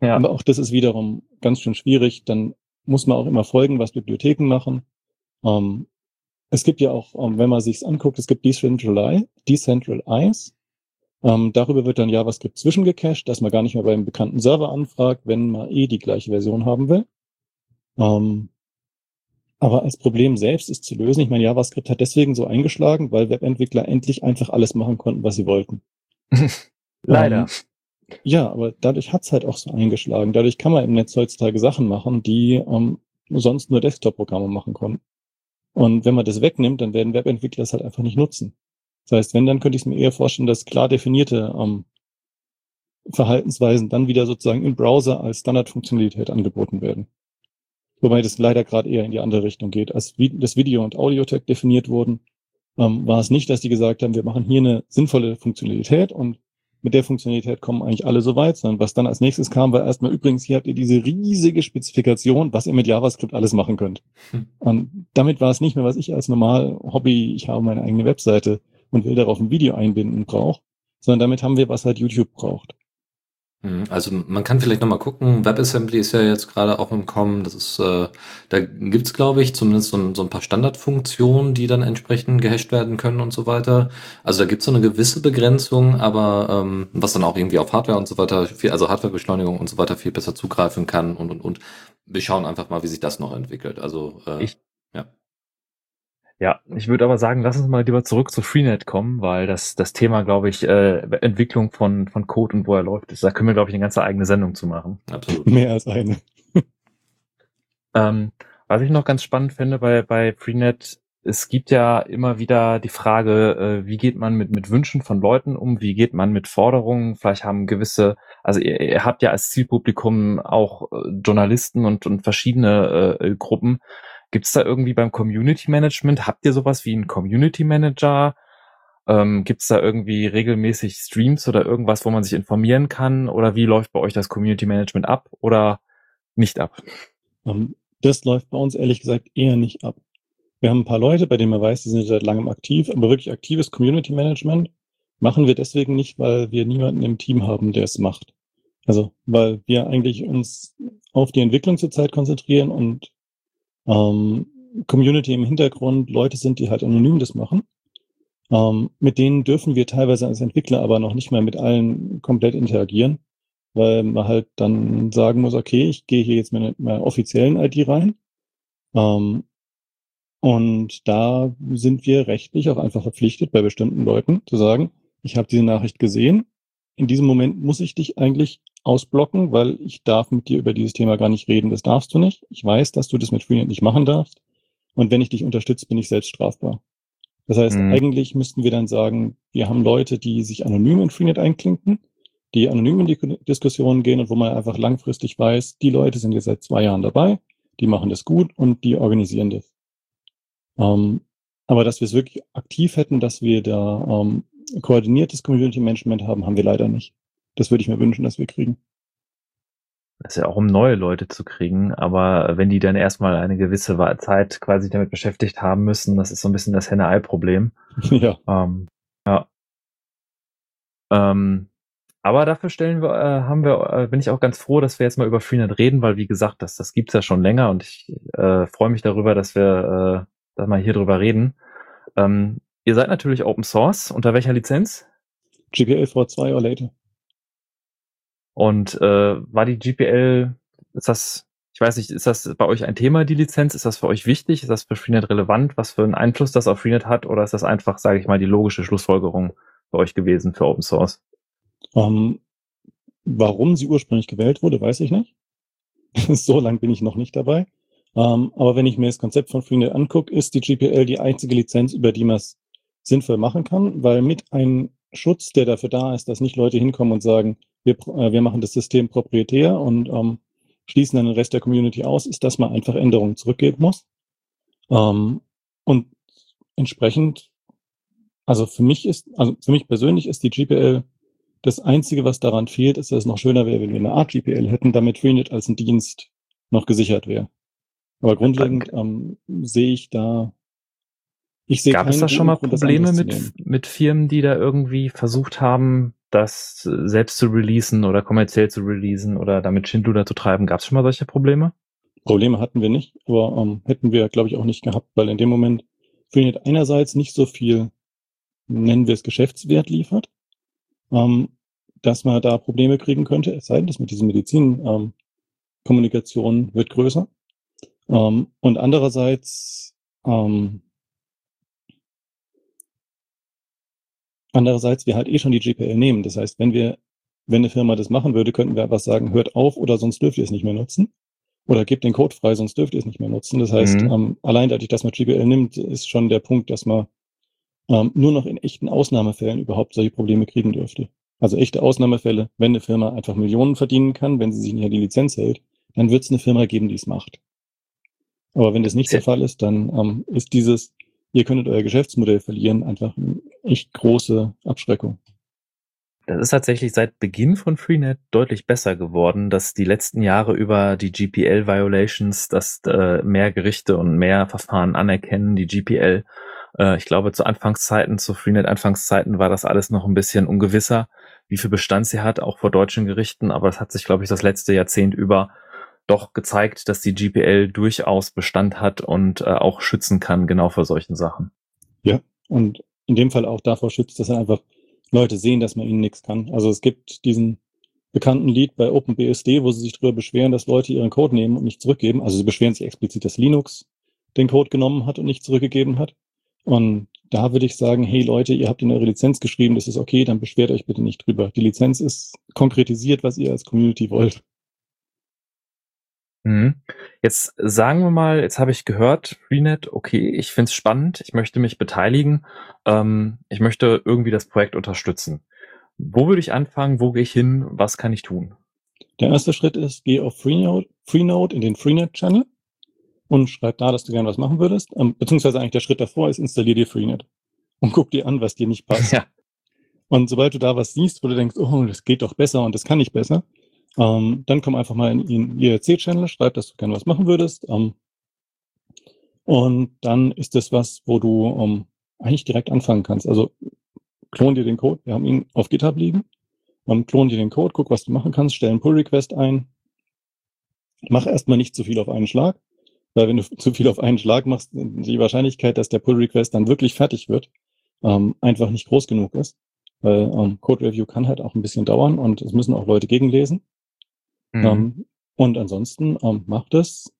Ja. Aber auch das ist wiederum ganz schön schwierig. Dann muss man auch immer folgen, was Bibliotheken machen. Ähm, es gibt ja auch, ähm, wenn man sich's anguckt, es gibt Decentralize, Decentralize. Ähm, darüber wird dann JavaScript zwischengecached, dass man gar nicht mehr beim bekannten Server anfragt, wenn man eh die gleiche Version haben will. Ähm, aber als Problem selbst ist zu lösen. Ich meine, JavaScript hat deswegen so eingeschlagen, weil Webentwickler endlich einfach alles machen konnten, was sie wollten. Leider. Ja, aber dadurch hat's halt auch so eingeschlagen. Dadurch kann man im Netz heutzutage Sachen machen, die ähm, sonst nur Desktop-Programme machen konnten. Und wenn man das wegnimmt, dann werden Webentwickler es halt einfach nicht nutzen. Das heißt, wenn, dann könnte ich es mir eher vorstellen, dass klar definierte ähm, Verhaltensweisen dann wieder sozusagen im Browser als Standardfunktionalität angeboten werden. Wobei das leider gerade eher in die andere Richtung geht. Als das Video- und Audio-Tag definiert wurden, ähm, war es nicht, dass die gesagt haben, wir machen hier eine sinnvolle Funktionalität und mit der Funktionalität kommen eigentlich alle so weit, sondern was dann als nächstes kam, war erstmal übrigens, hier habt ihr diese riesige Spezifikation, was ihr mit JavaScript alles machen könnt. Hm. Und damit war es nicht mehr, was ich als normal Hobby, ich habe meine eigene Webseite und will darauf ein Video einbinden brauche, sondern damit haben wir, was halt YouTube braucht. Mhm, also man kann vielleicht nochmal gucken, WebAssembly ist ja jetzt gerade auch im Kommen, das ist, äh, da gibt's glaube ich zumindest so ein, so ein paar Standardfunktionen, die dann entsprechend gehasht werden können und so weiter. Also da gibt's so eine gewisse Begrenzung, aber ähm, was dann auch irgendwie auf Hardware und so weiter, viel, also Hardwarebeschleunigung und so weiter viel besser zugreifen kann und und und. Wir schauen einfach mal, wie sich das noch entwickelt. Also äh, ich, ja. Ja, ich würde aber sagen, lass uns mal lieber zurück zu Freenet kommen, weil das, das Thema, glaube ich, äh, Entwicklung von, von Code und wo er läuft, ist, da können wir, glaube ich, eine ganze eigene Sendung zu machen. Absolut. Mehr als eine. ähm, was ich noch ganz spannend finde bei, bei Freenet es gibt ja immer wieder die Frage, äh, wie geht man mit, mit Wünschen von Leuten um, wie geht man mit Forderungen, vielleicht haben gewisse, also ihr, ihr habt ja als Zielpublikum auch äh, Journalisten und, und verschiedene äh, Gruppen. Gibt es da irgendwie beim Community Management, habt ihr sowas wie einen Community Manager? Ähm, Gibt es da irgendwie regelmäßig Streams oder irgendwas, wo man sich informieren kann? Oder wie läuft bei euch das Community Management ab oder nicht ab? Ähm, das läuft bei uns ehrlich gesagt eher nicht ab. Wir haben ein paar Leute, bei denen man weiß, die sind seit langem aktiv, aber wirklich aktives Community Management machen wir deswegen nicht, weil wir niemanden im Team haben, der es macht. Also, weil wir eigentlich uns auf die Entwicklung zurzeit konzentrieren und ähm, Community im Hintergrund Leute sind, die halt anonym das machen. Ähm, mit denen dürfen wir teilweise als Entwickler aber noch nicht mal mit allen komplett interagieren, weil man halt dann sagen muss, okay, ich gehe hier jetzt mit meiner offiziellen ID rein ähm, und da sind wir rechtlich auch einfach verpflichtet, bei bestimmten Leuten zu sagen, ich habe diese Nachricht gesehen. In diesem Moment muss ich dich eigentlich ausblocken, weil ich darf mit dir über dieses Thema gar nicht reden. Das darfst du nicht. Ich weiß, dass du das mit Freenet nicht machen darfst. Und wenn ich dich unterstütze, bin ich selbst strafbar. Das heißt, mhm. eigentlich müssten wir dann sagen, wir haben Leute, die sich anonym in Freenet einklinken, die anonym in die Diskussionen gehen und wo man einfach langfristig weiß, die Leute sind jetzt seit zwei Jahren dabei, die machen das gut und die organisieren das. Ähm, aber dass wir es wirklich aktiv hätten, dass wir da ähm, koordiniertes Community Management haben, haben wir leider nicht. Das würde ich mir wünschen, dass wir kriegen. Das ist ja auch um neue Leute zu kriegen, aber wenn die dann erstmal eine gewisse Zeit quasi damit beschäftigt haben müssen, das ist so ein bisschen das Henne-Ei-Problem. Ja. Ähm, ja. Ähm, aber dafür stellen wir, äh, haben wir, äh, bin ich auch ganz froh, dass wir jetzt mal über Freenet reden, weil wie gesagt, das, das gibt's ja schon länger und ich äh, freue mich darüber, dass wir äh, dass wir hier drüber reden. Ähm, ihr seid natürlich Open Source. Unter welcher Lizenz? GPL V2 or later. Und äh, war die GPL, ist das, ich weiß nicht, ist das bei euch ein Thema, die Lizenz? Ist das für euch wichtig? Ist das für Freenet relevant? Was für einen Einfluss das auf Freenet hat? Oder ist das einfach, sage ich mal, die logische Schlussfolgerung für euch gewesen für Open Source? Um, ähm, warum sie ursprünglich gewählt wurde, weiß ich nicht. so lang bin ich noch nicht dabei. Um, ähm, aber wenn ich mir das Konzept von Freenet angucke, ist die GPL die einzige Lizenz, über die man es sinnvoll machen kann, weil mit einem Schutz, der dafür da ist, dass nicht Leute hinkommen und sagen, wir, äh, wir machen das System proprietär und ähm, schließen dann den Rest der Community aus, ist, dass man einfach Änderungen zurückgeben muss. Ähm, und entsprechend, also für mich ist, also für mich persönlich ist die GPL das Einzige, was daran fehlt, ist, dass es noch schöner wäre, wenn wir eine Art GPL hätten, damit Freenet als ein Dienst noch gesichert wäre. Aber grundlegend ähm, sehe ich da ich sehe Gab es da schon mal Probleme mit, mit Firmen, die da irgendwie versucht haben, das selbst zu releasen oder kommerziell zu releasen oder damit Schindluder zu treiben? Gab es schon mal solche Probleme? Probleme hatten wir nicht, aber ähm, hätten wir, glaube ich, auch nicht gehabt, weil in dem Moment Freenet einerseits nicht so viel, nennen wir es Geschäftswert liefert, ähm, dass man da Probleme kriegen könnte, es sei denn, dass mit diesen Medizin-Kommunikation ähm, wird größer. Ähm, und andererseits Andererseits, wir halt eh schon die GPL nehmen. Das heißt, wenn wir, wenn eine Firma das machen würde, könnten wir einfach sagen, hört auf oder sonst dürft ihr es nicht mehr nutzen. Oder gebt den Code frei, sonst dürft ihr es nicht mehr nutzen. Das heißt, mhm. ähm, allein dadurch, dass man GPL nimmt, ist schon der Punkt, dass man ähm, nur noch in echten Ausnahmefällen überhaupt solche Probleme kriegen dürfte. Also echte Ausnahmefälle, wenn eine Firma einfach Millionen verdienen kann, wenn sie sich nicht an die Lizenz hält, dann wird es eine Firma geben, die es macht. Aber wenn das nicht der Fall ist, dann ähm, ist dieses, ihr könntet euer Geschäftsmodell verlieren, einfach eine echt große Abschreckung. Das ist tatsächlich seit Beginn von Freenet deutlich besser geworden, dass die letzten Jahre über die GPL-Violations, dass äh, mehr Gerichte und mehr Verfahren anerkennen, die GPL. Äh, ich glaube, zu Anfangszeiten, zu Freenet-Anfangszeiten war das alles noch ein bisschen ungewisser, wie viel Bestand sie hat, auch vor deutschen Gerichten. Aber es hat sich, glaube ich, das letzte Jahrzehnt über doch gezeigt, dass die GPL durchaus Bestand hat und äh, auch schützen kann, genau vor solchen Sachen. Ja, und in dem Fall auch davor schützt, dass einfach Leute sehen, dass man ihnen nichts kann. Also es gibt diesen bekannten Lied bei OpenBSD, wo sie sich darüber beschweren, dass Leute ihren Code nehmen und nicht zurückgeben. Also sie beschweren sich explizit, dass Linux den Code genommen hat und nicht zurückgegeben hat. Und da würde ich sagen, hey Leute, ihr habt in eure Lizenz geschrieben, das ist okay, dann beschwert euch bitte nicht drüber. Die Lizenz ist konkretisiert, was ihr als Community wollt. Mhm. Jetzt sagen wir mal, jetzt habe ich gehört, Freenet, okay, ich finde es spannend, ich möchte mich beteiligen, ähm, ich möchte irgendwie das Projekt unterstützen. Wo würde ich anfangen? Wo gehe ich hin? Was kann ich tun? Der erste Schritt ist, geh auf Freenode, Freenode in den Freenet-Channel und schreib da, dass du gerne was machen würdest. Ähm, beziehungsweise eigentlich der Schritt davor ist, installier dir Freenet und guck dir an, was dir nicht passt. Ja. Und sobald du da was siehst, wo du denkst, oh, das geht doch besser und das kann ich besser, ähm, dann komm einfach mal in in IRC-Channel, schreib, dass du gerne was machen würdest. Ähm, und dann ist das was, wo du ähm, eigentlich direkt anfangen kannst. Also klon dir den Code, wir haben ihn auf GitHub liegen, ähm, klon dir den Code, guck, was du machen kannst, stell einen Pull-Request ein. Mach erstmal nicht zu viel auf einen Schlag, weil wenn du zu viel auf einen Schlag machst, die Wahrscheinlichkeit, dass der Pull-Request dann wirklich fertig wird, ähm, einfach nicht groß genug ist. Weil ähm, Code-Review kann halt auch ein bisschen dauern und es müssen auch Leute gegenlesen. Mhm. Ähm, und ansonsten ähm, mach das,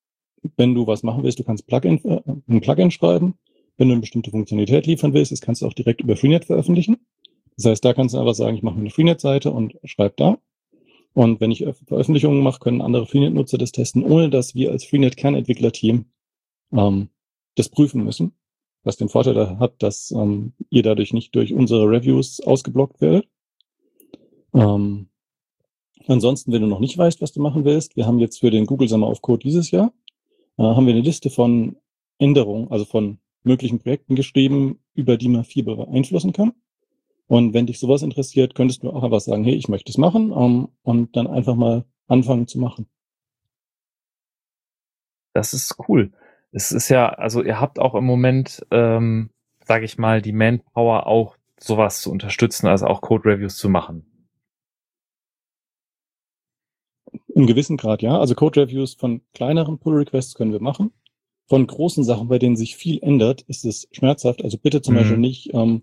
wenn du was machen willst, du kannst Plugin, äh, ein Plugin schreiben. Wenn du eine bestimmte Funktionalität liefern willst, das kannst du auch direkt über Freenet veröffentlichen. Das heißt, da kannst du einfach sagen, ich mache eine Freenet-Seite und schreib da. Und wenn ich Veröffentlichungen mache, können andere Freenet-Nutzer das testen, ohne dass wir als Freenet-Kernentwickler-Team ähm, das prüfen müssen. Was den Vorteil hat, dass ähm, ihr dadurch nicht durch unsere Reviews ausgeblockt werdet. Ähm, ansonsten, wenn du noch nicht weißt, was du machen willst, wir haben jetzt für den Google Summer of Code dieses Jahr, äh, haben wir eine Liste von Änderungen, also von möglichen Projekten geschrieben, über die man viel beeinflussen kann. Und wenn dich sowas interessiert, könntest du auch einfach sagen, hey, ich möchte es machen ähm, und dann einfach mal anfangen zu machen. Das ist cool. Es ist ja, also ihr habt auch im Moment, ähm, sage ich mal, die Manpower auch sowas zu unterstützen, also auch Code-Reviews zu machen. Im gewissen Grad, ja. Also Code-Reviews von kleineren Pull-Requests können wir machen. Von großen Sachen, bei denen sich viel ändert, ist es schmerzhaft. Also bitte zum Mhm. Beispiel nicht, ähm,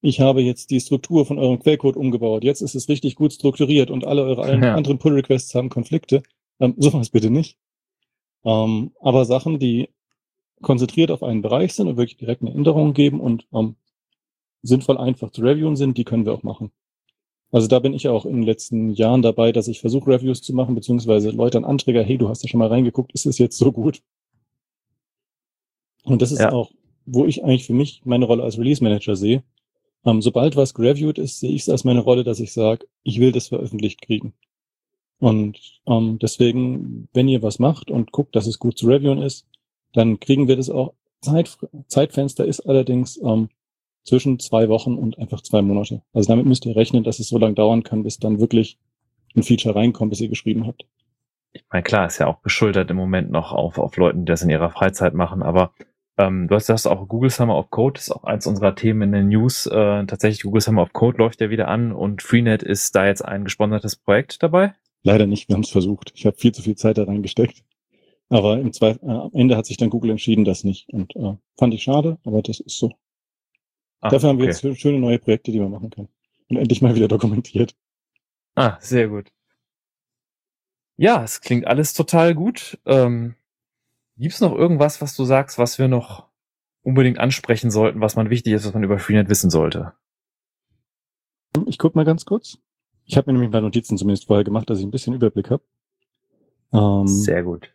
ich habe jetzt die Struktur von eurem Quellcode umgebaut. Jetzt ist es richtig gut strukturiert und alle eure Ja. anderen Pull-Requests haben Konflikte. Ähm, sowas bitte nicht. Ähm, aber Sachen, die konzentriert auf einen Bereich sind und wirklich direkt eine Änderung geben und ähm, sinnvoll einfach zu reviewen sind, die können wir auch machen. Also da bin ich auch in den letzten Jahren dabei, dass ich versuche, Reviews zu machen, beziehungsweise Leute an Anträger, hey, du hast ja schon mal reingeguckt, ist es jetzt so gut? Und das ist Ja. auch, wo ich eigentlich für mich meine Rolle als Release Manager sehe. Ähm, sobald was gereviewt ist, sehe ich es als meine Rolle, dass ich sage, ich will das veröffentlicht kriegen. Und ähm, deswegen, wenn ihr was macht und guckt, dass es gut zu reviewen ist, dann kriegen wir das auch. Zeit, Zeitfenster ist allerdings ähm, zwischen zwei Wochen und einfach zwei Monate. Also damit müsst ihr rechnen, dass es so lange dauern kann, bis dann wirklich ein Feature reinkommt, bis ihr geschrieben habt. Ich meine, klar, ist ja auch geschuldet im Moment noch auf, auf Leuten, die das in ihrer Freizeit machen, aber ähm, du hast das auch Google Summer of Code, ist auch eins unserer Themen in den News. Äh, tatsächlich, Google Summer of Code läuft ja wieder an und Freenet ist da jetzt ein gesponsertes Projekt dabei. Leider nicht, wir haben es versucht. Ich habe viel zu viel Zeit da reingesteckt. Aber im Zweifel, äh, am Ende hat sich dann Google entschieden, das nicht. Und äh, fand ich schade, aber das ist so. Ah, Dafür haben wir okay. jetzt schöne neue Projekte, die man machen kann. Und endlich mal wieder dokumentiert. Ah, sehr gut. Ja, es klingt alles total gut. Ähm, Gibt es noch irgendwas, was du sagst, was wir noch unbedingt ansprechen sollten, was man wichtig ist, was man über Freenet wissen sollte? Ich guck mal ganz kurz. Ich habe mir nämlich ein paar Notizen zumindest vorher gemacht, dass ich ein bisschen Überblick habe. Ähm, Sehr gut.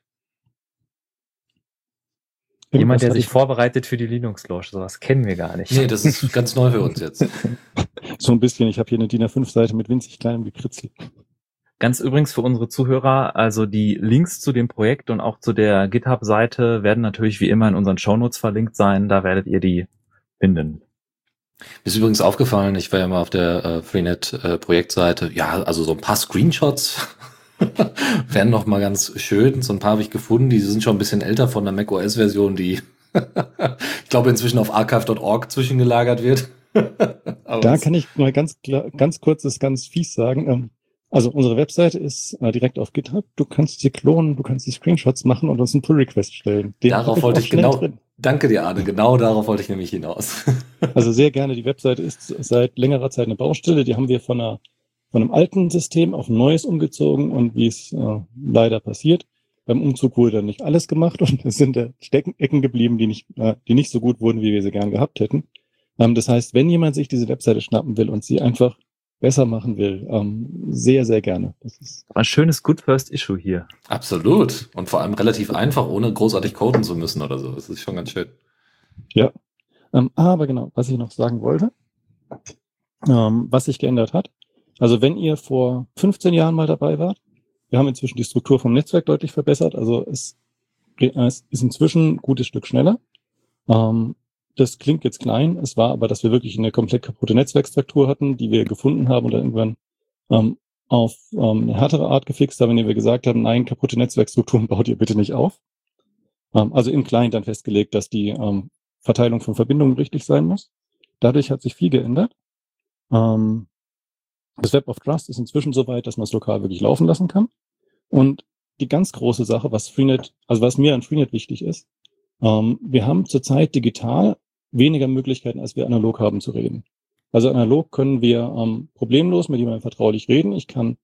Jemand, der sich ich- vorbereitet für die Linux-Launch, sowas kennen wir gar nicht. Nee, das ist ganz neu für uns jetzt. So ein bisschen. Ich habe hier eine DIN A5-Seite mit winzig kleinem Gekritzel. Ganz übrigens für unsere Zuhörer, also die Links zu dem Projekt und auch zu der GitHub-Seite werden natürlich wie immer in unseren Shownotes verlinkt sein. Da werdet ihr die finden. Mir ist übrigens aufgefallen, ich war ja mal auf der äh, Freenet-Projektseite, ja, also so ein paar Screenshots wären noch mal ganz schön. So ein paar habe ich gefunden, die sind schon ein bisschen älter von der macOS-Version, die ich glaube inzwischen auf archive.org zwischengelagert wird. Da kann ich mal ganz klar, ganz kurzes, ganz fies sagen. Ähm, also unsere Webseite ist äh, direkt auf GitHub. Du kannst sie klonen, du kannst die Screenshots machen und uns einen Pull-Request stellen. Den Darauf wollte ich genau- drin. Danke dir, Arne. Genau darauf wollte ich nämlich hinaus. Also sehr gerne. Die Webseite ist seit längerer Zeit eine Baustelle. Die haben wir von, einer, von einem alten System auf ein neues umgezogen und wie es äh, leider passiert. Beim Umzug wurde dann nicht alles gemacht und es sind da Stecken, Ecken geblieben, die nicht, äh, die nicht so gut wurden, wie wir sie gern gehabt hätten. Ähm, das heißt, wenn jemand sich diese Webseite schnappen will und sie einfach besser machen will, ähm, sehr, sehr gerne. Das ist ein schönes Good First Issue hier. Absolut. Und vor allem relativ einfach, ohne großartig coden zu müssen oder so. Das ist schon ganz schön. Ja. Ähm, aber genau, was ich noch sagen wollte, ähm, was sich geändert hat. Also wenn ihr vor 15 Jahren mal dabei wart, wir haben inzwischen die Struktur vom Netzwerk deutlich verbessert. Also es, es ist inzwischen ein gutes Stück schneller. Ähm, das klingt jetzt klein, es war aber, dass wir wirklich eine komplett kaputte Netzwerkstruktur hatten, die wir gefunden haben und dann irgendwann ähm, auf ähm, eine härtere Art gefixt haben, indem wir gesagt haben, nein, kaputte Netzwerkstrukturen baut ihr bitte nicht auf. Ähm, also im Client dann festgelegt, dass die ähm, Verteilung von Verbindungen richtig sein muss. Dadurch hat sich viel geändert. Ähm, das Web of Trust ist inzwischen so weit, dass man es lokal wirklich laufen lassen kann. Und die ganz große Sache, was Freenet, also was mir an Freenet wichtig ist, ähm, wir haben zurzeit digital weniger Möglichkeiten, als wir analog haben zu reden. Also analog können wir ähm, problemlos mit jemandem vertraulich reden. Ich kann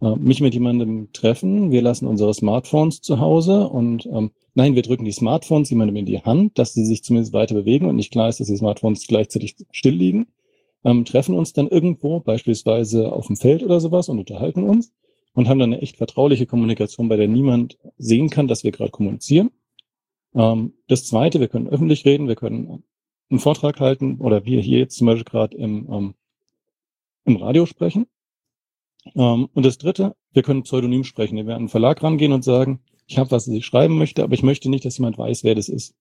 äh, mich mit jemandem treffen. Wir lassen unsere Smartphones zu Hause und ähm, nein, wir drücken die Smartphones jemandem in die Hand, dass sie sich zumindest weiter bewegen und nicht klar ist, dass die Smartphones gleichzeitig still liegen. Ähm, treffen uns dann irgendwo, beispielsweise auf dem Feld oder sowas und unterhalten uns und haben dann eine echt vertrauliche Kommunikation, bei der niemand sehen kann, dass wir gerade kommunizieren. Ähm, das Zweite, wir können öffentlich reden, wir können einen Vortrag halten oder wir hier jetzt zum Beispiel gerade im, ähm, im Radio sprechen. Ähm, und das Dritte, wir können pseudonym sprechen. Wir werden an einen Verlag rangehen und sagen, ich habe was, was ich schreiben möchte, aber ich möchte nicht, dass jemand weiß, wer das ist.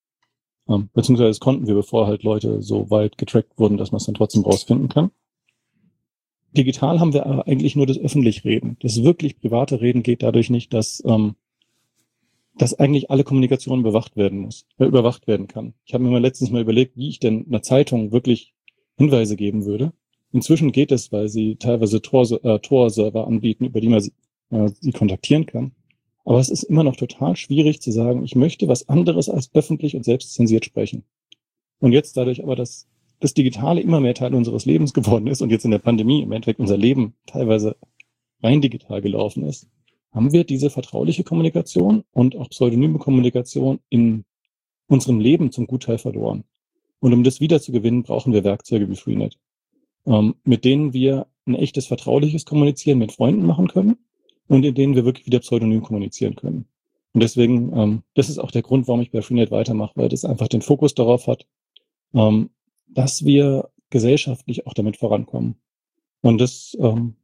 Ähm, beziehungsweise das konnten wir, bevor halt Leute so weit getrackt wurden, dass man es dann trotzdem rausfinden kann. Digital haben wir aber eigentlich nur das öffentlich Reden. Das wirklich private Reden geht dadurch nicht, dass ähm, dass eigentlich alle Kommunikation überwacht werden muss, äh, überwacht werden kann. Ich habe mir mal letztens mal überlegt, wie ich denn einer Zeitung wirklich Hinweise geben würde. Inzwischen geht es, weil sie teilweise Tor-Server äh, Tor anbieten, über die man sie, äh, sie kontaktieren kann. Aber es ist immer noch total schwierig zu sagen, ich möchte was anderes als öffentlich und selbst zensiert sprechen. Und jetzt dadurch aber, dass das Digitale immer mehr Teil unseres Lebens geworden ist und jetzt in der Pandemie im Endeffekt unser Leben teilweise rein digital gelaufen ist, haben wir diese vertrauliche Kommunikation und auch pseudonyme Kommunikation in unserem Leben zum Gutteil verloren. Und um das wiederzugewinnen, brauchen wir Werkzeuge wie Freenet, ähm, mit denen wir ein echtes vertrauliches Kommunizieren mit Freunden machen können und in denen wir wirklich wieder pseudonym kommunizieren können. Und deswegen, ähm, das ist auch der Grund, warum ich bei Freenet weitermache, weil das einfach den Fokus darauf hat, ähm, dass wir gesellschaftlich auch damit vorankommen. Und das ähm,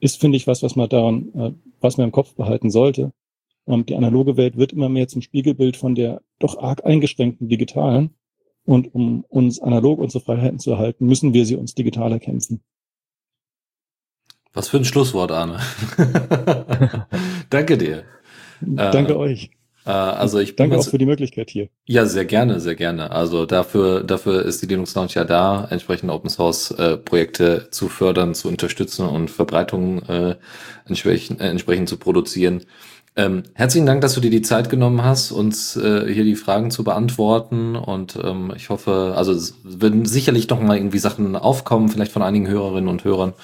ist, finde ich, was, was man daran, äh, was man im Kopf behalten sollte. Und die analoge Welt wird immer mehr zum Spiegelbild von der doch arg eingeschränkten digitalen. Und um uns analog unsere Freiheiten zu erhalten, müssen wir sie uns digital erkämpfen. Was für ein Schlusswort, Arne. Danke dir. Danke äh, euch. Äh, also ich Danke auch für die Möglichkeit hier. Ja, sehr gerne, sehr gerne. Also dafür, dafür ist die Linux Lounge ja da, entsprechend Open Source äh, Projekte zu fördern, zu unterstützen und Verbreitungen äh, entsprechend, äh, entsprechend zu produzieren. Ähm, herzlichen Dank, dass du dir die Zeit genommen hast, uns äh, hier die Fragen zu beantworten. Und ähm, ich hoffe, also es werden sicherlich noch mal irgendwie Sachen aufkommen, vielleicht von einigen Hörerinnen und Hörern.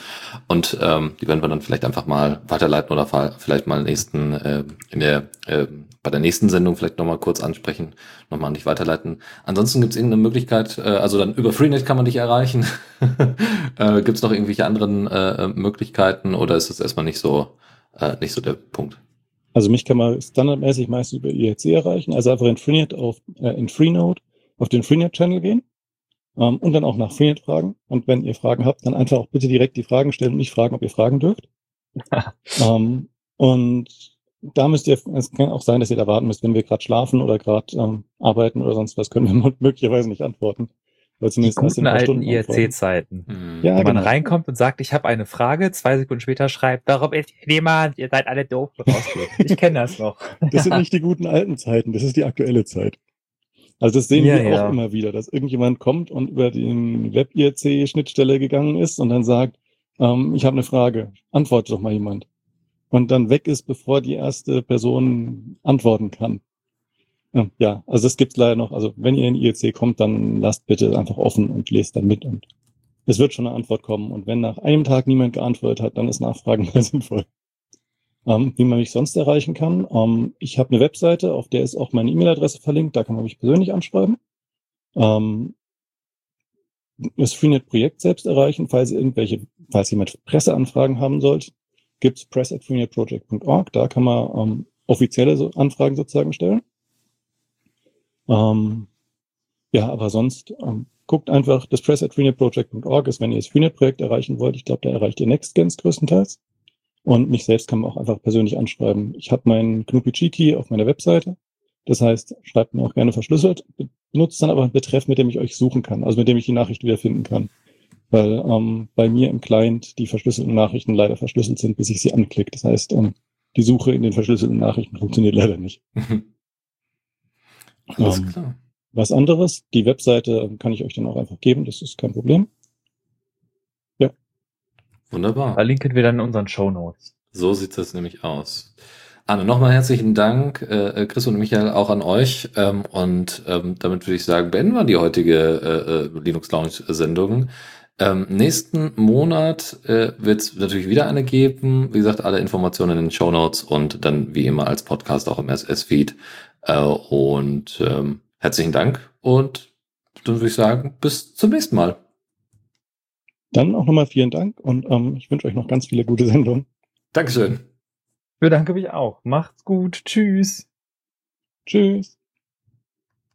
Und ähm, die werden wir dann vielleicht einfach mal weiterleiten oder vielleicht mal nächsten äh, in der äh, bei der nächsten Sendung vielleicht nochmal kurz ansprechen, nochmal an dich weiterleiten. Ansonsten gibt es irgendeine Möglichkeit, äh, also dann über Freenet kann man dich erreichen. äh, gibt es noch irgendwelche anderen äh, Möglichkeiten oder ist das erstmal nicht so, äh, nicht so der Punkt? Also mich kann man standardmäßig meistens über IRC erreichen, also einfach in Freenet auf, äh, in Freenode auf den Freenet-Channel gehen ähm, und dann auch nach Freenet fragen. Und wenn ihr Fragen habt, dann einfach auch bitte direkt die Fragen stellen und nicht fragen, ob ihr fragen dürft. ähm, und da müsst ihr, es kann auch sein, dass ihr da warten müsst, wenn wir gerade schlafen oder gerade ähm, arbeiten oder sonst was, können wir möglicherweise nicht antworten. Weil zumindest die guten alten IRC-Zeiten. Mhm. Ja, Wenn man genau. reinkommt und sagt, ich habe eine Frage, zwei Sekunden später schreibt, warum ist niemand, ihr seid alle doof. Ich kenne das noch. Das sind nicht die guten alten Zeiten, das ist die aktuelle Zeit. Also das sehen ja, wir ja. auch immer wieder, dass irgendjemand kommt und über die Web-IRC-Schnittstelle gegangen ist und dann sagt, ähm, ich habe eine Frage, antworte doch mal jemand. Und dann weg ist, bevor die erste Person antworten kann. Ja, also das gibt's leider noch. Also wenn ihr in IEC kommt, dann lasst bitte einfach offen und lest dann mit und es wird schon eine Antwort kommen. Und wenn nach einem Tag niemand geantwortet hat, dann ist Nachfragen mehr sinnvoll. Ähm, wie man mich sonst erreichen kann. Ähm, ich habe eine Webseite, auf der ist auch meine E-Mail-Adresse verlinkt. Da kann man mich persönlich anschreiben. Ähm, das Freenet-Projekt selbst erreichen, falls irgendwelche, falls jemand Presseanfragen haben sollte, gibt's press at freenetproject.org. Da kann man ähm, offizielle Anfragen sozusagen stellen. Ähm, ja, aber sonst ähm, guckt einfach, das press at freenetproject.org ist, wenn ihr das Freenet-Projekt erreichen wollt. Ich glaube, da erreicht ihr NextGens größtenteils. Und mich selbst kann man auch einfach persönlich anschreiben. Ich habe meinen Knupi-Key auf meiner Webseite. Das heißt, schreibt mir auch gerne verschlüsselt, benutzt dann aber einen Betreff, mit dem ich euch suchen kann, also mit dem ich die Nachricht wiederfinden kann. Weil ähm, bei mir im Client die verschlüsselten Nachrichten leider verschlüsselt sind, bis ich sie anklicke. Das heißt, ähm, die Suche in den verschlüsselten Nachrichten funktioniert leider nicht. Alles Ähm, klar. Was anderes, die Webseite kann ich euch dann auch einfach geben, das ist kein Problem. Wunderbar. Verlinken wir dann in unseren Show Notes. So sieht das nämlich aus. Anne, nochmal herzlichen Dank, äh, Chris und Michael, auch an euch. Ähm, und ähm, damit würde ich sagen, beenden wir die heutige äh, äh, Linux Lounge Sendung. Ähm, nächsten Monat äh, wird es natürlich wieder eine geben. Wie gesagt, alle Informationen in den Show Notes und dann wie immer als Podcast auch im SS-Feed. Äh, und ähm, herzlichen Dank und dann würde ich sagen, bis zum nächsten Mal. Dann auch nochmal vielen Dank und ähm, ich wünsche euch noch ganz viele gute Sendungen. Dankeschön. Ich bedanke mich auch. Macht's gut. Tschüss. Tschüss.